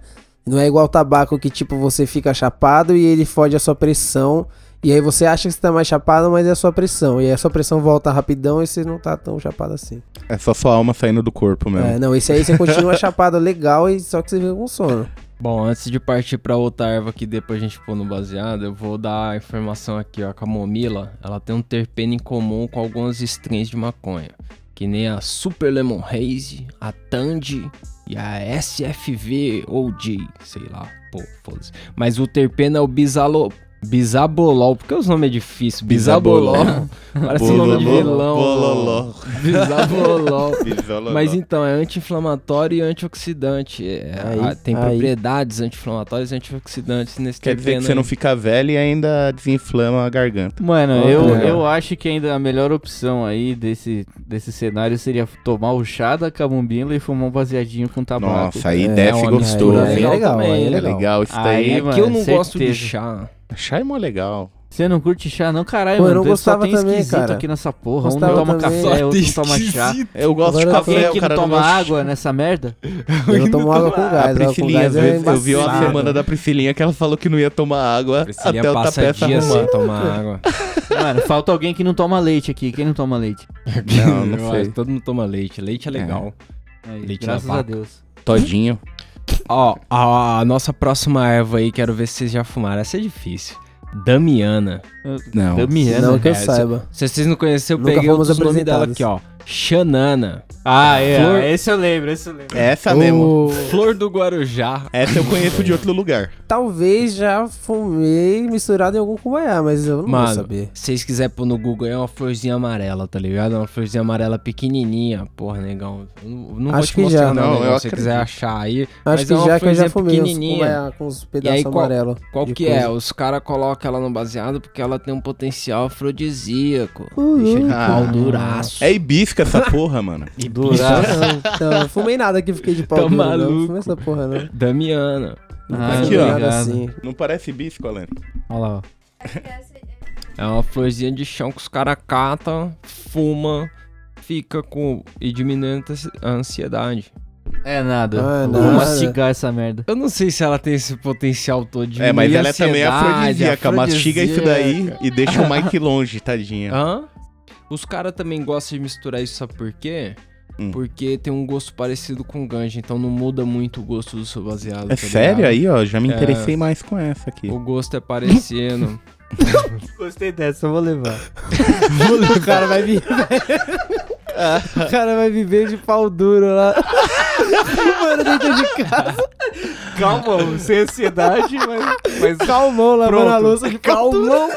Não é igual o tabaco que, tipo, você fica chapado e ele fode a sua pressão. E aí você acha que você tá mais chapado, mas é a sua pressão. E aí a sua pressão volta rapidão e você não tá tão chapado assim. É só sua alma saindo do corpo mesmo. É, não, esse aí você continua chapado legal e só que você fica com sono. Bom, antes de partir pra outra erva que depois a gente pôr no baseado, eu vou dar a informação aqui, ó. A camomila, ela tem um terpeno em comum com algumas strains de maconha. Que nem a Super Lemon Haze, a Tandy e a SFV OG, sei lá, pô, foda-se. Mas o terpeno é o bisalo... Bisabolol, porque os nomes é difícil. Bisabolol. Parece nome de vilão. Bololó. Bisabolol. Bisololó. Mas então, é anti-inflamatório e antioxidante. É, Aí, ah, tem aí. propriedades anti-inflamatórias e antioxidantes nesse Quer dizer que terpeno você não aí. fica velho e ainda desinflama a garganta. Mano, Ó, eu, legal. eu acho que ainda a melhor opção aí desse, desse cenário seria tomar o chá da camomila e fumar um baseadinho com tabaco. Nossa, aí É, desce uma gostoso, mistura aí é legal, também, aí é né? É legal. legal isso Aí, daí. É mano, que eu não gosto de certeza. chá. Chá é mó legal. Você não curte chá, não? Caralho, Pô, eu mano. não só gostava tem também, esquisito cara. aqui nessa porra. Um Gostava não toma também. café, outro não toma chá. Eu gosto de Agora eu café, o aqui cara não não toma de água nessa merda? Eu não tomo água com A gás. água com Priscilinha, gás às é vezes, eu vi uma semana da Priscilinha que ela falou que não ia tomar água Priscilinha até o passa tapete dias arrumar. sem tomar água. Mano, falta alguém que não toma leite aqui. Quem não toma leite? Não, não Eu sei. Todo mundo toma leite. Leite é legal. Aí, Leite graças a. Deus. Todinho. Ó, a, a nossa próxima erva aí, quero ver se vocês já fumaram. Essa é difícil. Damiana. Não. Damiana. Não que eu É, saiba. Se vocês não conheceram, eu Nunca peguei outros nomes dela aqui, ó. Xanana. Ah, é. Flor- Esse eu lembro, esse eu lembro. Essa mesmo. O- Flor do Guarujá. Essa eu conheço de outro lugar. Talvez já fumei misturado em algum cubaiá, mas eu não vou Mano, saber. se vocês quiserem pôr no Google, é uma florzinha amarela, tá ligado? É uma florzinha amarela pequenininha. Porra, negão. Eu não, não vou Acho te que mostrar, já. não, Não, se você quiser achar aí. Acho Mas que é uma já que eu já fumei pequenininha. com os pedaços qual- amarelos. Qual de que coisa. é? Os caras colocam ela no baseado porque ela tem um potencial afrodisíaco. Uhum. Deixa de Ah. pau duraço. É hibisca essa porra, mano. Duraço. Não, não, fumei nada que fiquei de pau Tá duro, não. maluco. Fumei essa porra, não. Damiana. Ah, fumei ó. obrigado. assim. Não parece hibisco, Alan? Olha lá, ó. É uma florzinha de chão que os caras catam, fuma, fica com. e diminui a ansiedade. É nada. Ah, Vou nada. mastigar essa merda. Eu não sei se ela tem esse potencial todo de É, mas ela é também afrodisíaca. Mastiga isso daí e deixa o Mike longe, tadinha. Hã? Os caras também gostam de misturar isso, sabe por quê? Hum. Porque tem um gosto parecido com ganja, então não muda muito o gosto do seu baseado. É tá sério aí, ó? Já me É. interessei mais com essa aqui. O gosto é parecido. Gostei dessa, eu vou levar. O cara vai vir. o cara vai viver de pau duro lá. Fumando dentro de casa. Calma, sem ansiedade, mas. mas... Calmão, lavando a louça de calmão.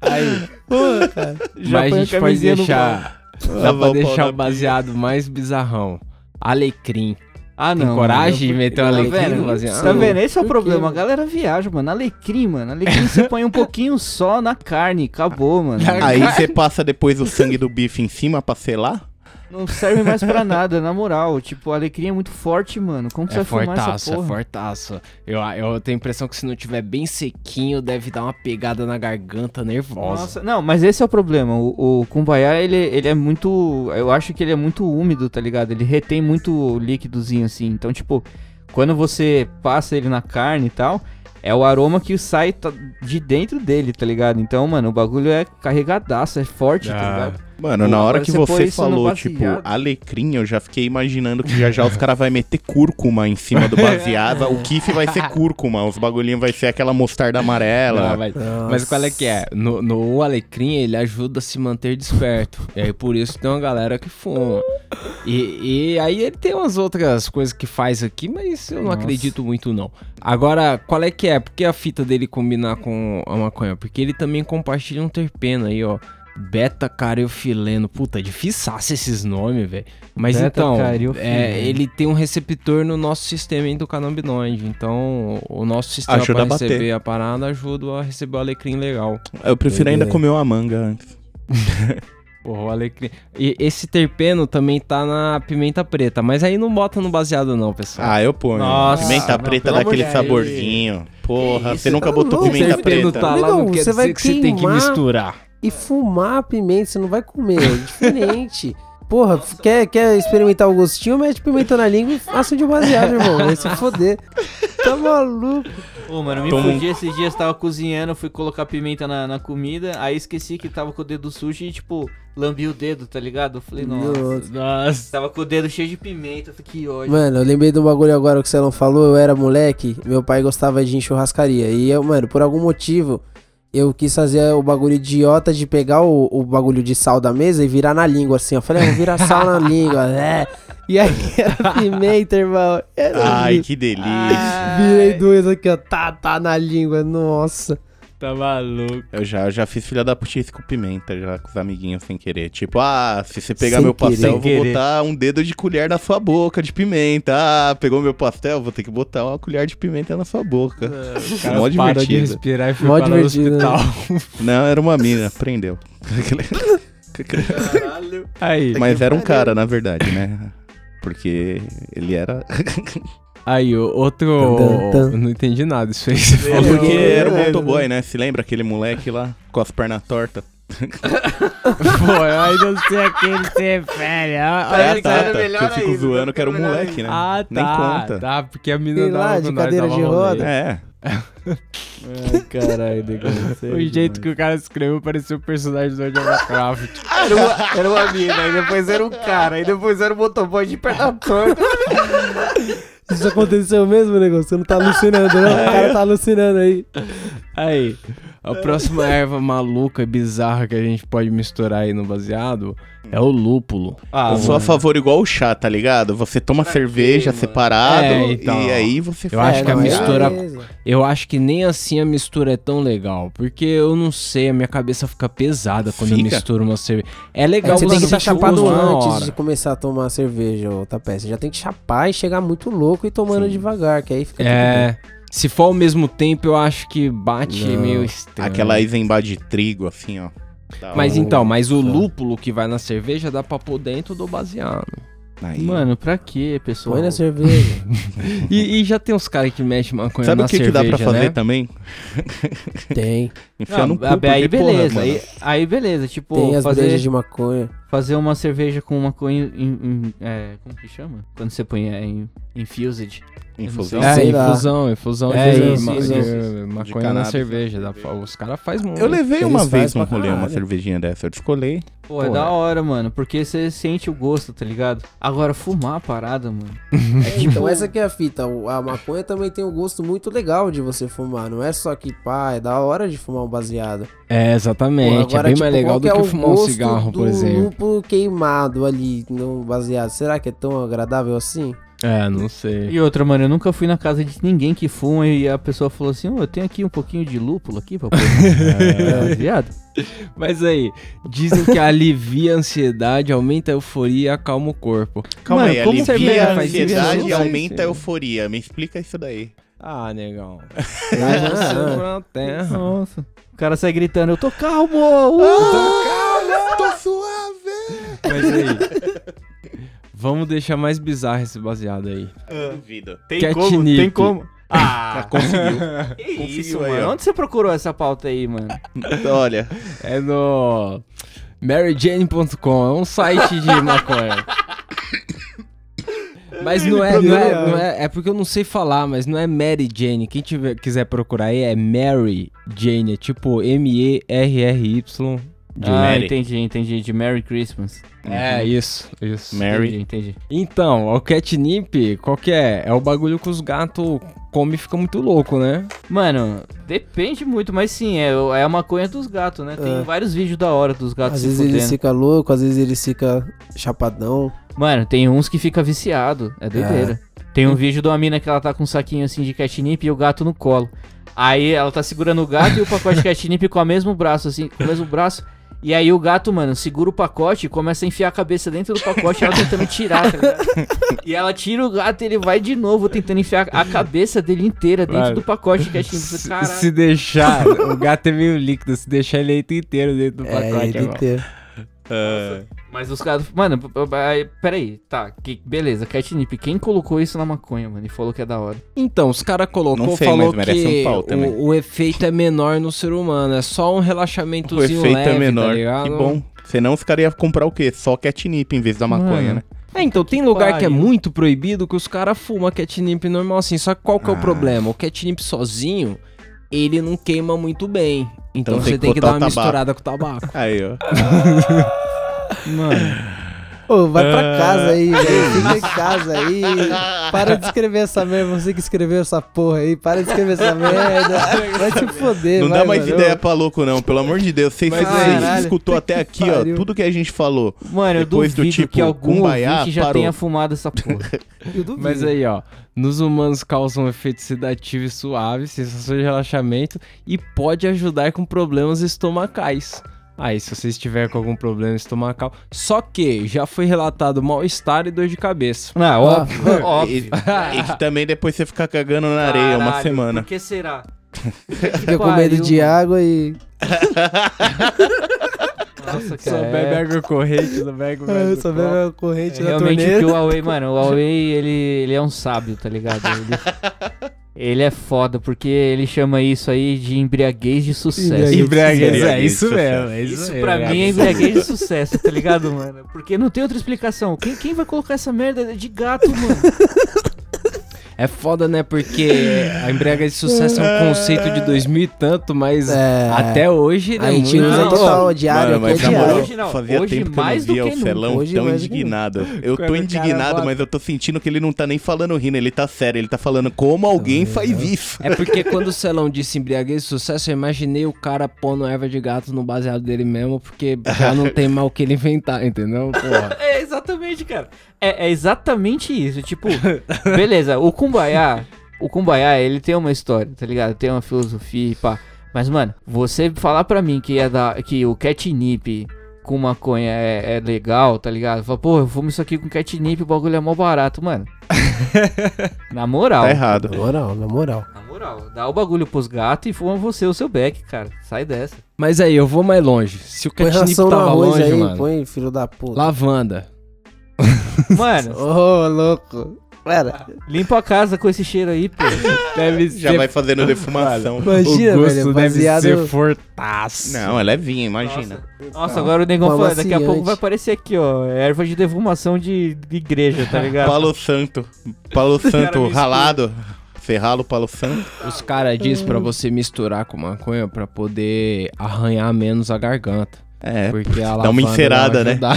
Aí, Porra, cara. Já mas a gente pode deixar. Dá pra pau deixar o baseado mais bizarrão. Alecrim. Ah, Tem não. coragem mano, de meter um Tá alecrim no baseado? Tá vendo? Esse é o Por quê, problema. A galera viaja, mano. Alecrim, mano. Alecrim você põe um pouquinho só na carne. Acabou, mano. Aí você passa depois o sangue do bife em cima pra selar? Não serve mais pra nada, na moral. Tipo, o alecrim é muito forte, mano. Como que você É vai fumar essa fortaço, é porra? fortaço. Eu, eu tenho a impressão que se não tiver bem sequinho, deve dar uma pegada na garganta nervosa. Nossa, não, mas esse é o problema. O, o Kumbaya, ele, ele é muito. Eu acho que ele é muito úmido, tá ligado? Ele retém muito líquidozinho assim. Então, tipo, quando você passa ele na carne e tal, é o aroma que sai tá- de dentro dele, tá ligado? Então, mano, o bagulho é carregadaço, é forte, tá Ah. ligado? Mano, Pô, na hora que você falou, tipo, alecrim, eu já fiquei imaginando que já já os caras vão meter cúrcuma em cima do baseado. o kiff vai ser cúrcuma, os bagulhinhos vai ser aquela mostarda amarela. Não, mas, mas qual é que é? No, no alecrim, ele ajuda a se manter desperto. E aí, por isso, tem uma galera que fuma. E, e aí, ele tem umas outras coisas que faz aqui, mas eu não Nossa. acredito muito, não. Agora, qual é que é? Por que a fita dele combinar com a maconha? Porque ele também compartilha um terpeno aí, ó. Beta-cariofileno. Puta, é difícil esses nomes, velho. Mas então, é, ele tem um receptor no nosso sistema endocannabinoide. Então, o nosso sistema Ajuda pra a bater. receber a parada ajuda a receber o alecrim legal. Eu prefiro ainda comer uma manga antes. Porra, o alecrim. E esse terpeno também tá na pimenta preta, mas aí não bota no baseado não, pessoal. Ah, eu ponho. Nossa, pimenta não, preta dá aquele saborzinho. Porra, isso, você nunca tá botou louco, pimenta o terpeno preta. tá lá, Amigão, não quer você vai dizer que você tem que misturar. E fumar a pimenta, você não vai comer, é diferente. Porra, quer, quer experimentar o gostinho? Mete pimenta na língua e acende o baseado, irmão. Vai se foder. Tá maluco? Ô, mano, me Toma um- fudi esses dias, tava cozinhando, fui colocar pimenta na, na comida, aí esqueci que tava com o dedo sujo e, tipo, lambi o dedo, tá ligado? Eu falei, nossa. Nossa. Tava com o dedo cheio de pimenta, falei, que ódio. Mano, eu lembrei do bagulho agora que o Celão falou. Eu era moleque, meu pai gostava de ir em churrascaria. E eu, mano, por algum motivo, eu quis fazer o bagulho idiota de pegar o, o bagulho de sal da mesa e virar na língua, assim. Eu falei, ah, vou virar sal na língua, é. E aí era pimenta, irmão. Era Ai, que delícia. Virei dois aqui, ó. Tá, tá na língua, nossa. Tá maluco. Eu já, eu já fiz filha da putice com pimenta, já com os amiguinhos sem querer. Tipo, ah, se você pegar Sem meu pastel, eu vou querer. botar um dedo de colher na sua boca de pimenta. Ah, pegou meu pastel, vou ter que botar uma colher de pimenta na sua boca. O cara Mó parou de divertido. respirar e foi Mó parar divertido, né? hospital. Não, era uma mina, prendeu. Caralho. Aí, Mas era um cara, na verdade, né? Porque ele era. aí, o outro... Tan, tan. Eu não entendi nada disso aí É falou. porque era o motoboy, né? Se lembra aquele moleque lá com as pernas tortas? Pô, eu aí não sei a quem ele se refere. Ah, Aí É a era Tata, melhor que eu fico ainda, zoando que era um moleque, ainda. né? Ah, Nem tá. conta. Tá, porque a menina dava de com nós, cadeira de rolê. roda. É. Ai, caralho, negão. O jeito que o cara escreveu parecia o personagem do World of Warcraft. Era uma, era uma mina, aí depois era um cara, aí depois era um motoboy de perna torta. Isso aconteceu mesmo, negócio? Você não tá alucinando, não? O cara tá alucinando aí. Aí, a próxima erva maluca e bizarra que a gente pode misturar aí no baseado é o lúpulo. Ah, eu sou a favor igual o chá, tá ligado? Você toma cerveja mano? separado É, então. e aí você Eu acho que a é mistura- beleza. Eu acho que nem assim a mistura é tão legal. Porque eu não sei, a minha cabeça fica pesada quando eu Fica? misturo uma cerveja. É É legal que você tem que estar o chapado antes de começar a tomar cerveja, ô Tapé. Você já tem que chapar e chegar muito louco e tomando Sim. devagar, que aí fica tudo É. Se for ao mesmo tempo, eu acho que bate Não. meio estranho. Aquela Eisenbahn de trigo, assim, ó. Da Mas hora. então, mas o lúpulo que vai na cerveja dá pra pôr dentro do baseado. Aí. Mano, pra quê, pessoal? Põe na cerveja. E, e já tem uns caras que mexem maconha Sabe na o que, que cerveja, dá pra fazer né? também? Tem. Enfiar Não, no cu, aí porque, porra, beleza, mano. aí, aí beleza, tipo, Tem as fazer, de maconha. fazer uma cerveja com maconha em, em- é, como que chama? Quando você põe é, em infused. Infusão. É, Sei lá. infusão, infusão É, de, isso, ma- isso, de isso. maconha De na cerveja. Dá pra- os caras fazem muito. Eu levei uma vez pra rolê uma cervejinha dessa, eu descolei. Pô, é Pô, da é. hora, mano, porque você sente o gosto, tá ligado? Agora, fumar a parada, mano. É tipo, Então essa que é a fita. A maconha também tem um gosto muito legal de você fumar. Não é só que, pá, é da hora de fumar um baseado. É, exatamente. Pô, é bem tipo, mais legal do é que o fumar um cigarro, por exemplo. lúpulo queimado ali no baseado. Será que é tão agradável assim? É, não sei. E outra, mano, eu nunca fui na casa de ninguém que fuma e a pessoa falou assim, ô, eu tenho aqui um pouquinho de lúpulo aqui pra pôr é, viado. Mas aí, dizem que alivia a ansiedade, aumenta a euforia e acalma o corpo. Calma Mano, aí, como alivia a ansiedade e aumenta a euforia. Me explica isso daí. Ah, negão. Ah, na terra. Nossa. O cara sai gritando, eu tô calmo! Uh! Tô suave! Mas aí. Vamos deixar mais bizarro esse baseado aí. Duvido. Tem Catnip. como, tem como. Ah, Conseguiu. que conseguiu isso, mano. Onde você procurou essa pauta aí, mano? Olha, É no maryjane.com, é um site de maconha. Mas não é, não é, não é, é porque eu não sei falar, mas não é Mary Jane. Quem tiver, quiser procurar aí é Mary Jane, é tipo M-E-R-R-Y. Ah, Mary. entendi, entendi. De Merry Christmas. É, isso, isso. Mary. Entendi, entendi. Então, o catnip, qual que é? É o bagulho que os gatos comem e fica muito louco, né? Mano, depende muito, mas sim, é, é a maconha dos gatos, né? Tem É. vários vídeos da hora dos gatos Às se vezes ele fica louco, às vezes ele fica chapadão. Mano, tem uns que fica viciado. É doideira. Tem um vídeo de uma mina que ela tá com um saquinho assim de catnip e o gato no colo. Aí ela tá segurando o gato e o pacote de catnip com o mesmo braço, assim, com o mesmo braço. E aí o gato, mano, segura o pacote e começa a enfiar a cabeça dentro do pacote e ela tentando tirar, tá ligado? E ela tira o gato e ele vai de novo tentando enfiar a cabeça dele inteira dentro Mano, do pacote de catnip. Se, Caralho. se deixar, o gato é meio líquido, se deixar ele inteiro dentro do É, pacote. ele irmão. inteiro. ah, Mas os caras. Mano, peraí, tá. Que, beleza, catnip. Quem colocou isso na maconha, mano? E falou que é da hora. Então, os caras colocou, Não sei, falou que um o, o efeito é menor no ser humano, é só um o relaxamentozinho efeito leve, é menor. tá que bom. Senão os caras iam comprar o quê? Só catnip em vez da maconha, Mano. né? É, então, tem lugar que é muito proibido que os caras fumam catnip normal assim, só que qual que é o Ah. problema? O catnip sozinho, ele não queima muito bem. Então, Então você tem que tem que dar uma o tabaco. misturada com o tabaco. Aí, ó. Mano. Ô, vai pra Ah. casa aí, velho. Fica em casa aí. Para de escrever essa merda. Você que escreveu essa porra aí. Para de escrever essa merda. Vai se foder, Não vai, dá mais mano. ideia pra louco, não. Pelo amor de Deus. Vocês Mas, vocês caralho, escutou até aqui, ó. pariu. Tudo que a gente falou. Mano, eu Depois do duvido tipo, que algum Kumbaya, ouvinte já parou. tenha fumado essa porra. Eu duvido. Mas aí, ó, nos humanos causa um efeito sedativo e suave, sensação de relaxamento e pode ajudar com problemas estomacais. Aí, se você estiver com algum problema estomacal. Só que já foi relatado mal-estar e dor de cabeça. Ah, óbvio. E, óbvio. e que também depois você ficar cagando na areia uma Caralho, semana. Por que será? Fica com medo de água e. Nossa, Só cara. bebe é- água corrente, não bebe água Ah, só vendo a corrente é na Realmente torneira. o Huawei, mano, o Huawei, ele, ele é um sábio, tá ligado? Ele, ele é foda, porque ele chama isso aí de embriaguez de sucesso. Embriaguez. Embriaguez, é isso mesmo, é isso, Isso mesmo. pra mim é embriaguez de sucesso, tá ligado, mano? Porque não tem outra explicação. Quem, quem vai colocar essa merda de gato, mano? É foda, né? Porque a embriaguez de sucesso é um conceito de 2000 e tanto, mas É. até hoje ele A é gente usa Não, total diário, Mano, é mas diário. Hoje não, fazia hoje tempo que eu não via o. Celão Hoje tão indignado. Eu Quando tô indignado, bota- mas eu tô sentindo que ele não tá nem falando rindo, ele tá sério, ele tá falando como alguém faz isso. É porque quando o Celão disse embriaguez de sucesso, eu imaginei o cara pondo erva de gato no baseado dele mesmo, porque já não tem mal o que ele inventar, entendeu? Porra. É exatamente, cara. É, é exatamente isso. Tipo, beleza, o Kumbaya, o Kumbaya, ele tem uma história, tá ligado? Tem uma filosofia e pá. Mas, mano, você falar pra mim que, é da, que o catnip com maconha é, é legal, tá ligado? Fala, pô, eu fumo isso aqui com catnip, o bagulho é mó barato, mano. Na moral. Tá errado. Na moral, na moral. Na moral, dá o bagulho pros gatos e fuma você o seu beck, cara. Sai dessa. Mas aí, eu vou mais longe. Se o catnip tava longe, aí, mano. põe, filho da puta. Lavanda. Mano, Ô, louco. Pera, limpa a casa com esse cheiro aí, pô. Deve Já vai fazendo defumação. imagina, o gosto velho, deve baseado... ser fortaço. Não, é levinha, imagina. Nossa, agora o negão fala, daqui a amaciante. pouco vai aparecer aqui, ó. Erva de defumação de, de igreja, tá ligado? Palo Santo. Palo Santo ralado. Você rala o Palo Santo. Os caras dizem pra você misturar com maconha pra poder arranhar menos a garganta. É, Porque a dá uma encerada, né?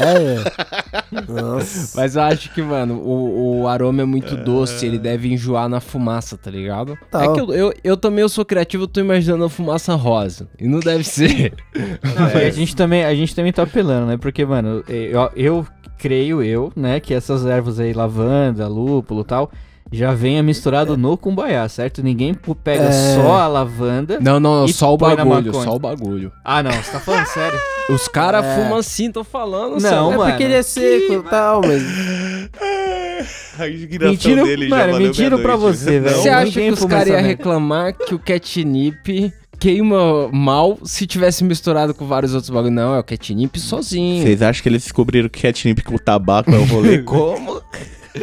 É. Nossa. Mas eu acho que, mano, o, o aroma é muito doce, ele deve enjoar na fumaça, tá ligado? Tá, é que eu, eu, eu também eu sou criativo, eu tô imaginando a fumaça rosa. E não deve ser. Não, e a gente também, a gente também tá apelando, né? Porque, mano, eu, eu creio eu, né, que essas ervas aí, lavanda, lúpulo e tal, já venha misturado no cumbaiá, certo? Ninguém pega É. só a lavanda. Não, não, só o bagulho, só o bagulho. Ah, não, você tá falando sério? Os caras É. fumam assim, tô falando. Não. É mano. porque ele é seco e tal, mas... A indignação Mentira- dele já mano, mentira pra noite. você, velho. Você acha que os caras iam reclamar que o catnip queima mal se tivesse misturado com vários outros bagulho. Não, é o catnip sozinho. Vocês acham que eles descobriram que catnip com tabaco é o rolê? Como?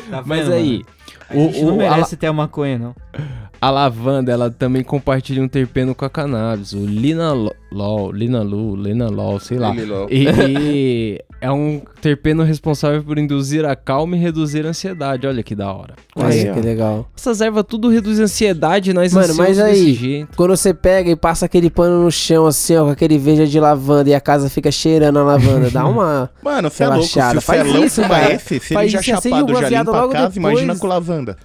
Tá Mas aí, A gente o, não o- a, merece ter a maconha, não. a lavanda, ela também compartilha um terpeno com a cannabis. O linalol, linalol, linalol, sei lá. E, e é um terpeno responsável por induzir a calma e reduzir a ansiedade. Olha que da hora. Olha Aí, que legal. Essas ervas tudo reduz a ansiedade, nós Mano, mas aí- desse jeito. Quando você pega e passa aquele pano no chão, assim, ó, com aquele veja de lavanda e a casa fica cheirando a lavanda, dá uma. Mano, você é louco. Se Relaxada. o Faz Felão isso, fuma cara. esse, se Faz ele já isso, chapado já limpa a logo casa, depois. imagina com lavanda.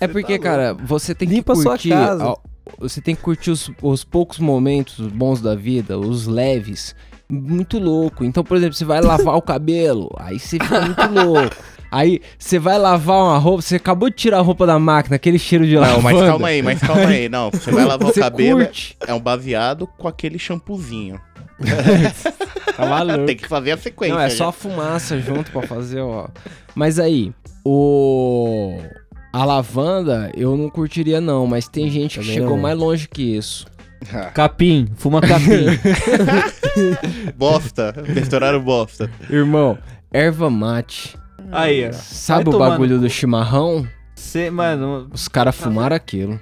É porque, cara, você tem que Limpa a sua curtir. casa. ó, Você tem que curtir os, os poucos momentos bons da vida, os leves. Muito louco. Então, por exemplo, você vai lavar o cabelo, aí você fica muito louco. Aí você vai lavar uma roupa, você acabou de tirar a roupa da máquina, aquele cheiro de lavanda. Não, mas calma aí, mas calma aí. Não, você vai lavar o Você cabelo, curte. é um baseado com aquele shampoozinho. Tá maluco. Tem que fazer a sequência. Não, é já. só a fumaça junto pra fazer, ó. Mas aí, o. A lavanda eu não curtiria, não, mas tem gente que Também chegou não. mais longe que isso. Capim, fuma capim. Bosta. Misturaram bosta. Irmão, erva mate. Aí, ó. Sabe Vai o tomar bagulho do chimarrão? Cê, mano, Os caras fumaram aquilo.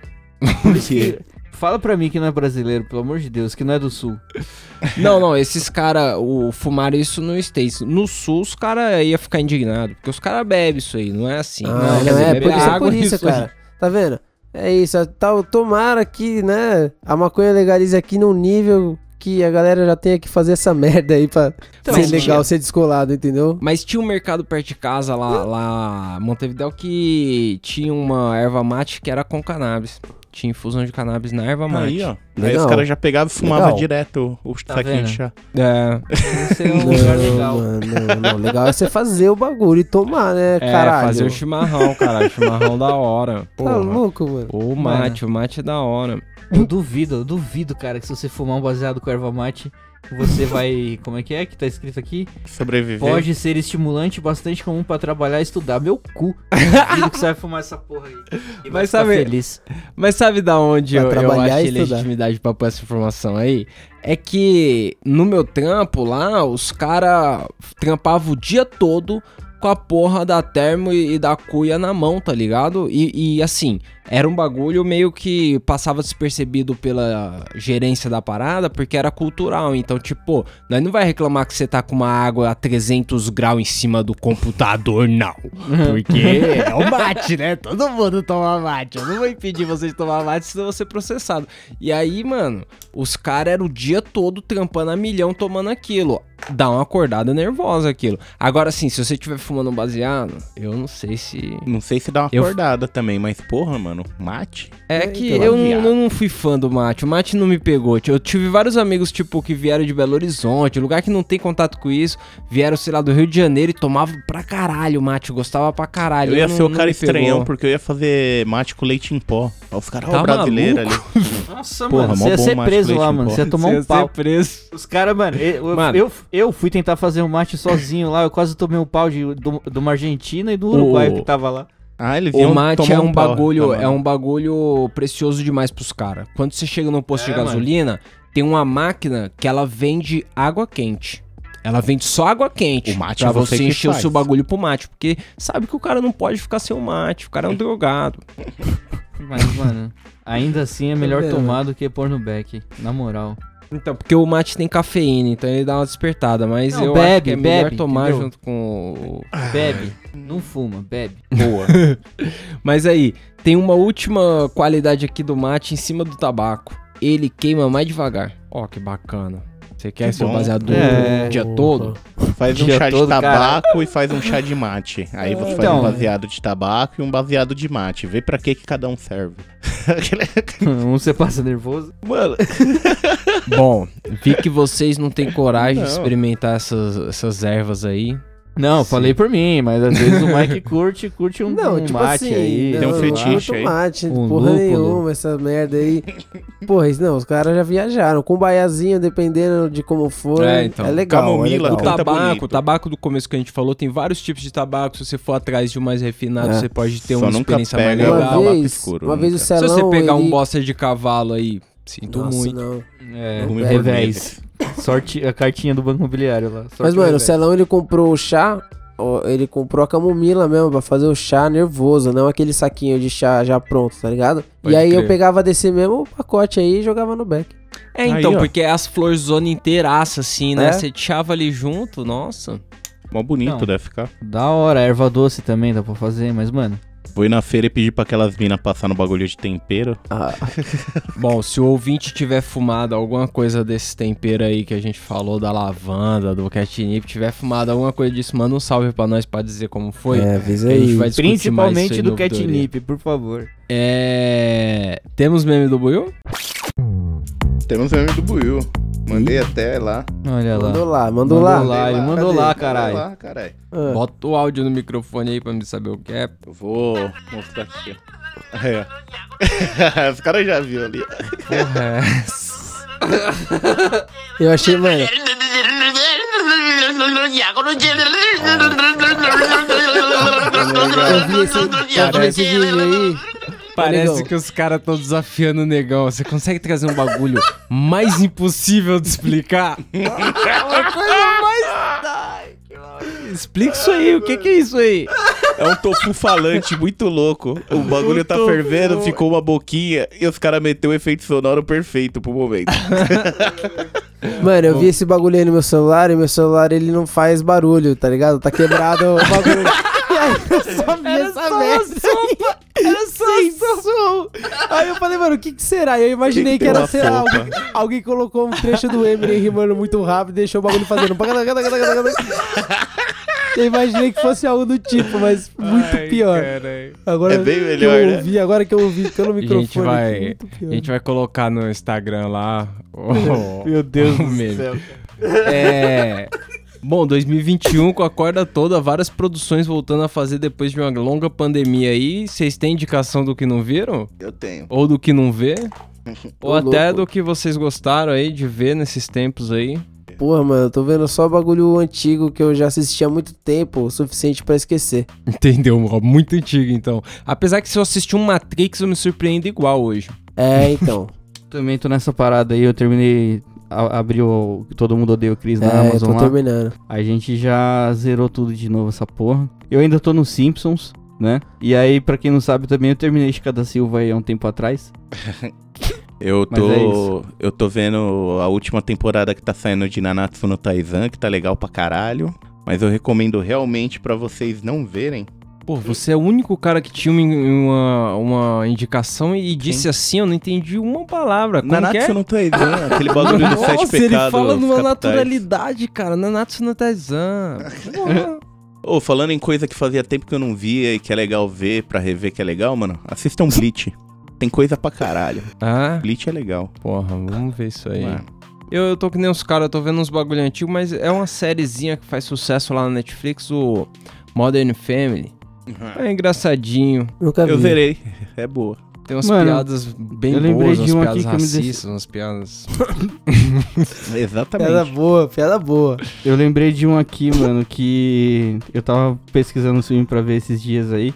por isso que... Fala pra mim que não é brasileiro, pelo amor de Deus, que não é do sul. Não, não, esses caras o, fumaram isso no States. No sul, os caras iam ficar indignados, porque os caras bebem isso aí, não é assim. Ah, não, dizer, é, bebe por isso, é por isso, aí. cara. Tá vendo? É isso, tal, tomara que, né, a maconha legalize aqui num nível que a galera já tenha que fazer essa merda aí pra Então, ser legal, tinha- ser descolado, entendeu? Mas tinha um mercado perto de casa lá, lá em Montevideo que tinha uma erva mate que era com cannabis. Tinha infusão de cannabis na erva mate. Aí, ó. Aí Legal. os caras já pegavam e fumavam Legal. direto o Tá saquinho de chá. É, Esse é um lugar legal. mano, não, não, legal é você fazer o bagulho e tomar, né, é caralho. fazer o chimarrão, cara. Chimarrão da hora. Tá Porra. louco, mano. O mate, o mate é da hora. Eu duvido, eu duvido, cara, que se você fumar um baseado com erva mate, você vai. Como é que é que tá escrito aqui? Sobreviver. Pode ser estimulante bastante comum pra trabalhar e estudar. Meu cu. Duvido que você vai fumar essa porra aí. E vai Mas ficar sabe- feliz. Mas sabe da onde Pra eu, eu trabalhar e achei legitimidade pra pôr essa informação aí? É que no meu trampo lá, os caras trampavam o dia todo com a porra da termo e, e da cuia na mão, tá ligado? E, e, assim, era um bagulho meio que passava despercebido pela gerência da parada, porque era cultural. Então, tipo, nós não vai reclamar que você tá com uma água a 300 graus em cima do computador, não. Porque é o mate, né? Todo mundo toma mate. Eu não vou impedir você de tomar mate, senão eu vou ser processado. E aí, mano, os caras eram o dia todo trampando a milhão tomando aquilo. Dá uma acordada nervosa aquilo. Agora, assim, se você estiver fumando um baseado, eu não sei se. Não sei se dá uma Eu- acordada também, mas porra, mano, mate? É É, que eu, não, eu não fui fã do mate. O mate não me pegou. Eu tive vários amigos, tipo, que vieram de Belo Horizonte, lugar que não tem contato com isso. Vieram, sei lá, do Rio de Janeiro e tomavam pra caralho o mate. Gostava pra caralho. Eu ia não- ser o cara estranhão, pegou. porque eu ia fazer mate com leite em pó. Ó, os caras, ó, Tá o brasileiro ali. Nossa, Porra, mano, você ia ser preso lá, em mano. Você ia tomar Você ia um ser pau. preso. Os caras, mano, eu, Mano. Eu, eu fui tentar fazer um mate sozinho lá. Eu quase tomei um pau de, do, de uma Argentina e do Uruguai O- que tava lá. Ah, eles O mate é um, pau, bagulho, tá, é mano. um bagulho precioso demais pros caras. Quando você chega no posto É, de mano. gasolina, tem uma máquina que ela vende água quente. Ela vende só água quente. O mate pra é você você encher o seu bagulho pro mate. Porque sabe que o cara não pode ficar sem o mate. O cara é um drogado. Mas, mano, ainda assim é melhor vendo, tomar do que pôr no beck. Na moral. Então, porque o mate tem cafeína, então ele dá uma despertada. Mas Não, eu acho bebe, que é melhor bebe, tomar entendeu? junto com o... Bebe. Não fuma, bebe. Boa. Mas aí, tem uma última qualidade aqui do mate em cima do tabaco. Ele queima mais devagar. Ó, que bacana. Você quer Que ser bom. baseado É. o dia todo? Faz um Dia chá de tabaco e faz um chá de mate. Aí você faz Então, um baseado de tabaco e um baseado de mate. Vê pra que que cada um serve. um você passa nervoso. Mano, Bom, vi que vocês não têm coragem de Não. experimentar essas, essas ervas aí. Não, Sim. falei por mim, mas às vezes o Mike curte, curte um, Não, um tipo mate assim, aí. Tem um não, fetiche não aí. Tomate, Um porra lúpulo. nenhuma, essa merda aí. Porra, isso não, os caras já viajaram. Com baiazinho, dependendo de como for. É, É, então. legal. Camomila, é legal. O tabaco, o tabaco do começo que a gente falou, tem vários tipos de tabaco. Se você for atrás de um mais refinado, É. você pode ter Só uma experiência mais legal. Uma vez, escuro, uma vez o nunca. Se Celão, você pegar um ele- bosta de cavalo aí, Sinto Nossa, muito. não. É, É, revés. Sorte, a cartinha do Banco Imobiliário lá. Sorte Mas, mano, o. Celão ele comprou o chá, ó, ele comprou a camomila mesmo pra fazer o chá nervoso, não aquele saquinho de chá já pronto, tá ligado? Pode e aí eu crer. pegava desse mesmo pacote aí e jogava no back. É, então, Aí, porque é as florzona inteiraça, assim, né? É. Você chava ali junto, nossa. Mó bonito Não. deve ficar. Da hora, erva doce também dá pra fazer, mas, mano. Vou ir na feira e pedir pra aquelas minas passar no bagulho de tempero. Ah, Bom, se o ouvinte tiver fumado alguma coisa desse tempero aí que a gente falou, da lavanda, do catnip, tiver fumado alguma coisa disso, manda um salve pra nós pra dizer como foi. é, avisa A gente aí. vai discutir mais isso Principalmente aí do catnip, por favor. É... Temos meme do Buiu? Temos o meme do Buiu. Mandei até lá. Olha lá. Mandou lá, mandou, Mandou lá. lá. ele mandou lá, caralho. lá, caralho. Ah, Bota o áudio no microfone aí pra me saber o que é. Eu vou mostrar aqui, ó. Aí, ó. Os caras já viram ali. Porra, é? Eu achei, mano. Eu vi esse, eu vi esse vídeo aí. Parece que os caras estão desafiando o negão. Você consegue trazer um bagulho mais impossível de explicar? Uma coisa mais. Explica isso aí, o que, que é isso aí? É um tofu falante muito louco. O bagulho tá tofu. fervendo, ficou uma boquinha e os caras meteu o efeito sonoro perfeito pro momento. Mano, eu vi esse bagulho aí no meu celular e meu celular ele não faz barulho, tá ligado? Tá quebrado o bagulho. eu só vi essa merda. Era sem som. Aí eu falei, mano, o que que será? E eu imaginei Que que, que era, sei lá, sopa? alguém, alguém colocou um trecho do Eminem rimando muito rápido e deixou o bagulho fazendo. Eu imaginei que fosse algo do tipo, mas muito pior. Agora É bem que melhor, eu né? ouvi, agora que eu ouvi pelo A microfone. gente vai, aqui, muito pior. a gente vai colocar no Instagram lá. o- Meu Deus o do céu. É. Bom, 2021 com a corda toda, várias produções voltando a fazer depois de uma longa pandemia aí. Vocês têm indicação do que não viram? Eu tenho. Ou do que não vê? Ou até louco. do que vocês gostaram aí de ver nesses tempos aí? Porra, mano, eu tô vendo só bagulho antigo que eu já assisti há muito tempo, o suficiente pra esquecer. Entendeu? Muito antigo, então. Apesar que se eu assistir um Matrix, eu me surpreendo igual hoje. É, então. Também tô nessa parada aí, eu terminei. A- Abri o Todo Mundo Odeia o Chris na é, eu Amazon tô lá. terminando. A gente já zerou tudo de novo essa porra. Eu ainda tô no Simpsons, né? E aí, pra quem não sabe também, eu terminei Chica da Silva aí há um tempo atrás. Eu tô, é eu tô vendo a última temporada que tá saindo de Nanatsu no Taizan, que tá legal pra caralho. Mas eu recomendo realmente pra vocês não verem. Pô, você é o único cara que tinha uma, uma indicação e disse assim, eu não entendi uma palavra. Como que Nanatsu é? no Taizan, aquele bagulho sete Nossa, ele pecados fala numa capitais. naturalidade, cara. Nanatsu no Taizan. Porra. Ô, falando em coisa que fazia tempo que eu não via e que é legal ver pra rever que é legal, mano, assistam Bleach. Tem coisa pra caralho. ah, Bleach é legal. porra, vamos ver isso aí. Mano. Eu, eu tô que nem os caras, eu tô vendo uns bagulho antigo, mas é uma sériezinha que faz sucesso lá na Netflix, o Modern Family. É engraçadinho, Nunca vi. Eu zerei. É boa. Tem umas Mano, piadas bem eu lembrei boas, de umas um piadas aqui que eu me dec- racistas, umas piadas... Exatamente. Piada boa, piada boa. Eu lembrei de um aqui, mano, que eu tava pesquisando o filme pra ver esses dias aí.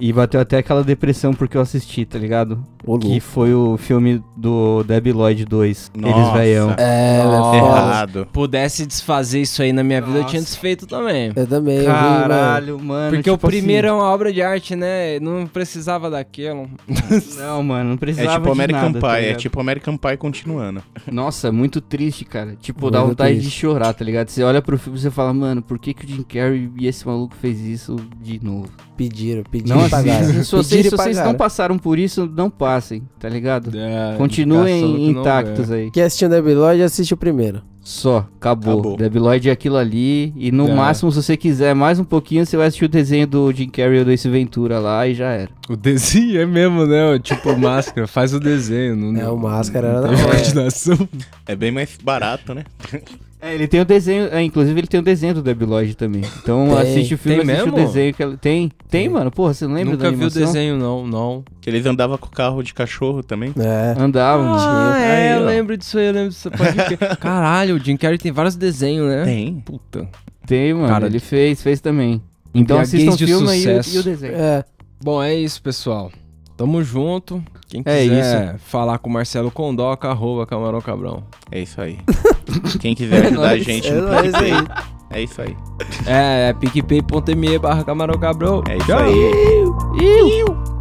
E bateu até aquela depressão porque eu assisti, tá ligado? Ô, Que louco. foi o filme do Debbie Lloyd 2. Eles Nossa. veião. É, Nossa. é. Errado. Pudesse desfazer isso aí na minha vida, eu tinha Nossa. desfeito também. Eu também, eu vi, mano. Caralho, mano. Porque o tipo primeiro assim, é uma obra de arte, né? Não precisava daquilo. Não, mano, não É precisava tipo de American nada, tá Pie, é ligado? tipo American Pie continuando. Nossa, é muito triste, cara. Tipo, Muito dá vontade de triste. chorar, tá ligado? Você olha pro filme e você fala, mano, por que, que o Jim Carrey e esse maluco fez isso de novo? Pediram, pediram Não e pagaram. assistam. Se vocês, Pediram se vocês não passaram por isso, não passem, tá ligado? É, Continuem não intactos vê. aí. Quem assistiu Debbie Lloyd, assiste o primeiro. Só, acabou. Acabou. Lloyd é aquilo ali. E no É. máximo, se você quiser mais um pouquinho, você vai assistir o desenho do Jim Carrey ou do Ace Ventura lá e já era. O desenho é mesmo, né? O Tipo máscara, faz o desenho. Não, É, o Máscara era não da imaginação. É bem mais barato, né? É, ele tem o desenho, é, inclusive ele tem o desenho do Debbie Lloyd também. Então Tem. assiste o filme, Tem assiste mesmo? o desenho que ela tem. Tem, mano. Porra, você não lembra Nunca da vi o animação? desenho, não, não. Que eles andavam com o carro de cachorro também. É. Andava, mano. Ah, é, Aí, eu ó. lembro disso aí, eu lembro disso. Caralho, o Jim Carrey tem vários desenhos, né? Tem. Puta. Tem, mano. Cara, ele fez, fez também. Então assistam o filme aí sucesso. e o desenho. É. Bom, é isso, pessoal. Tamo junto. Quem É quiser falar com o Marcelo Condoca, arroba Camarão Cabrão. É isso aí. Quem quiser ajudar a nóis, gente é no nóis PicPay. É isso aí. É, é picpay.me barra Camarão Cabrão. É isso Tchau. aí. Iu.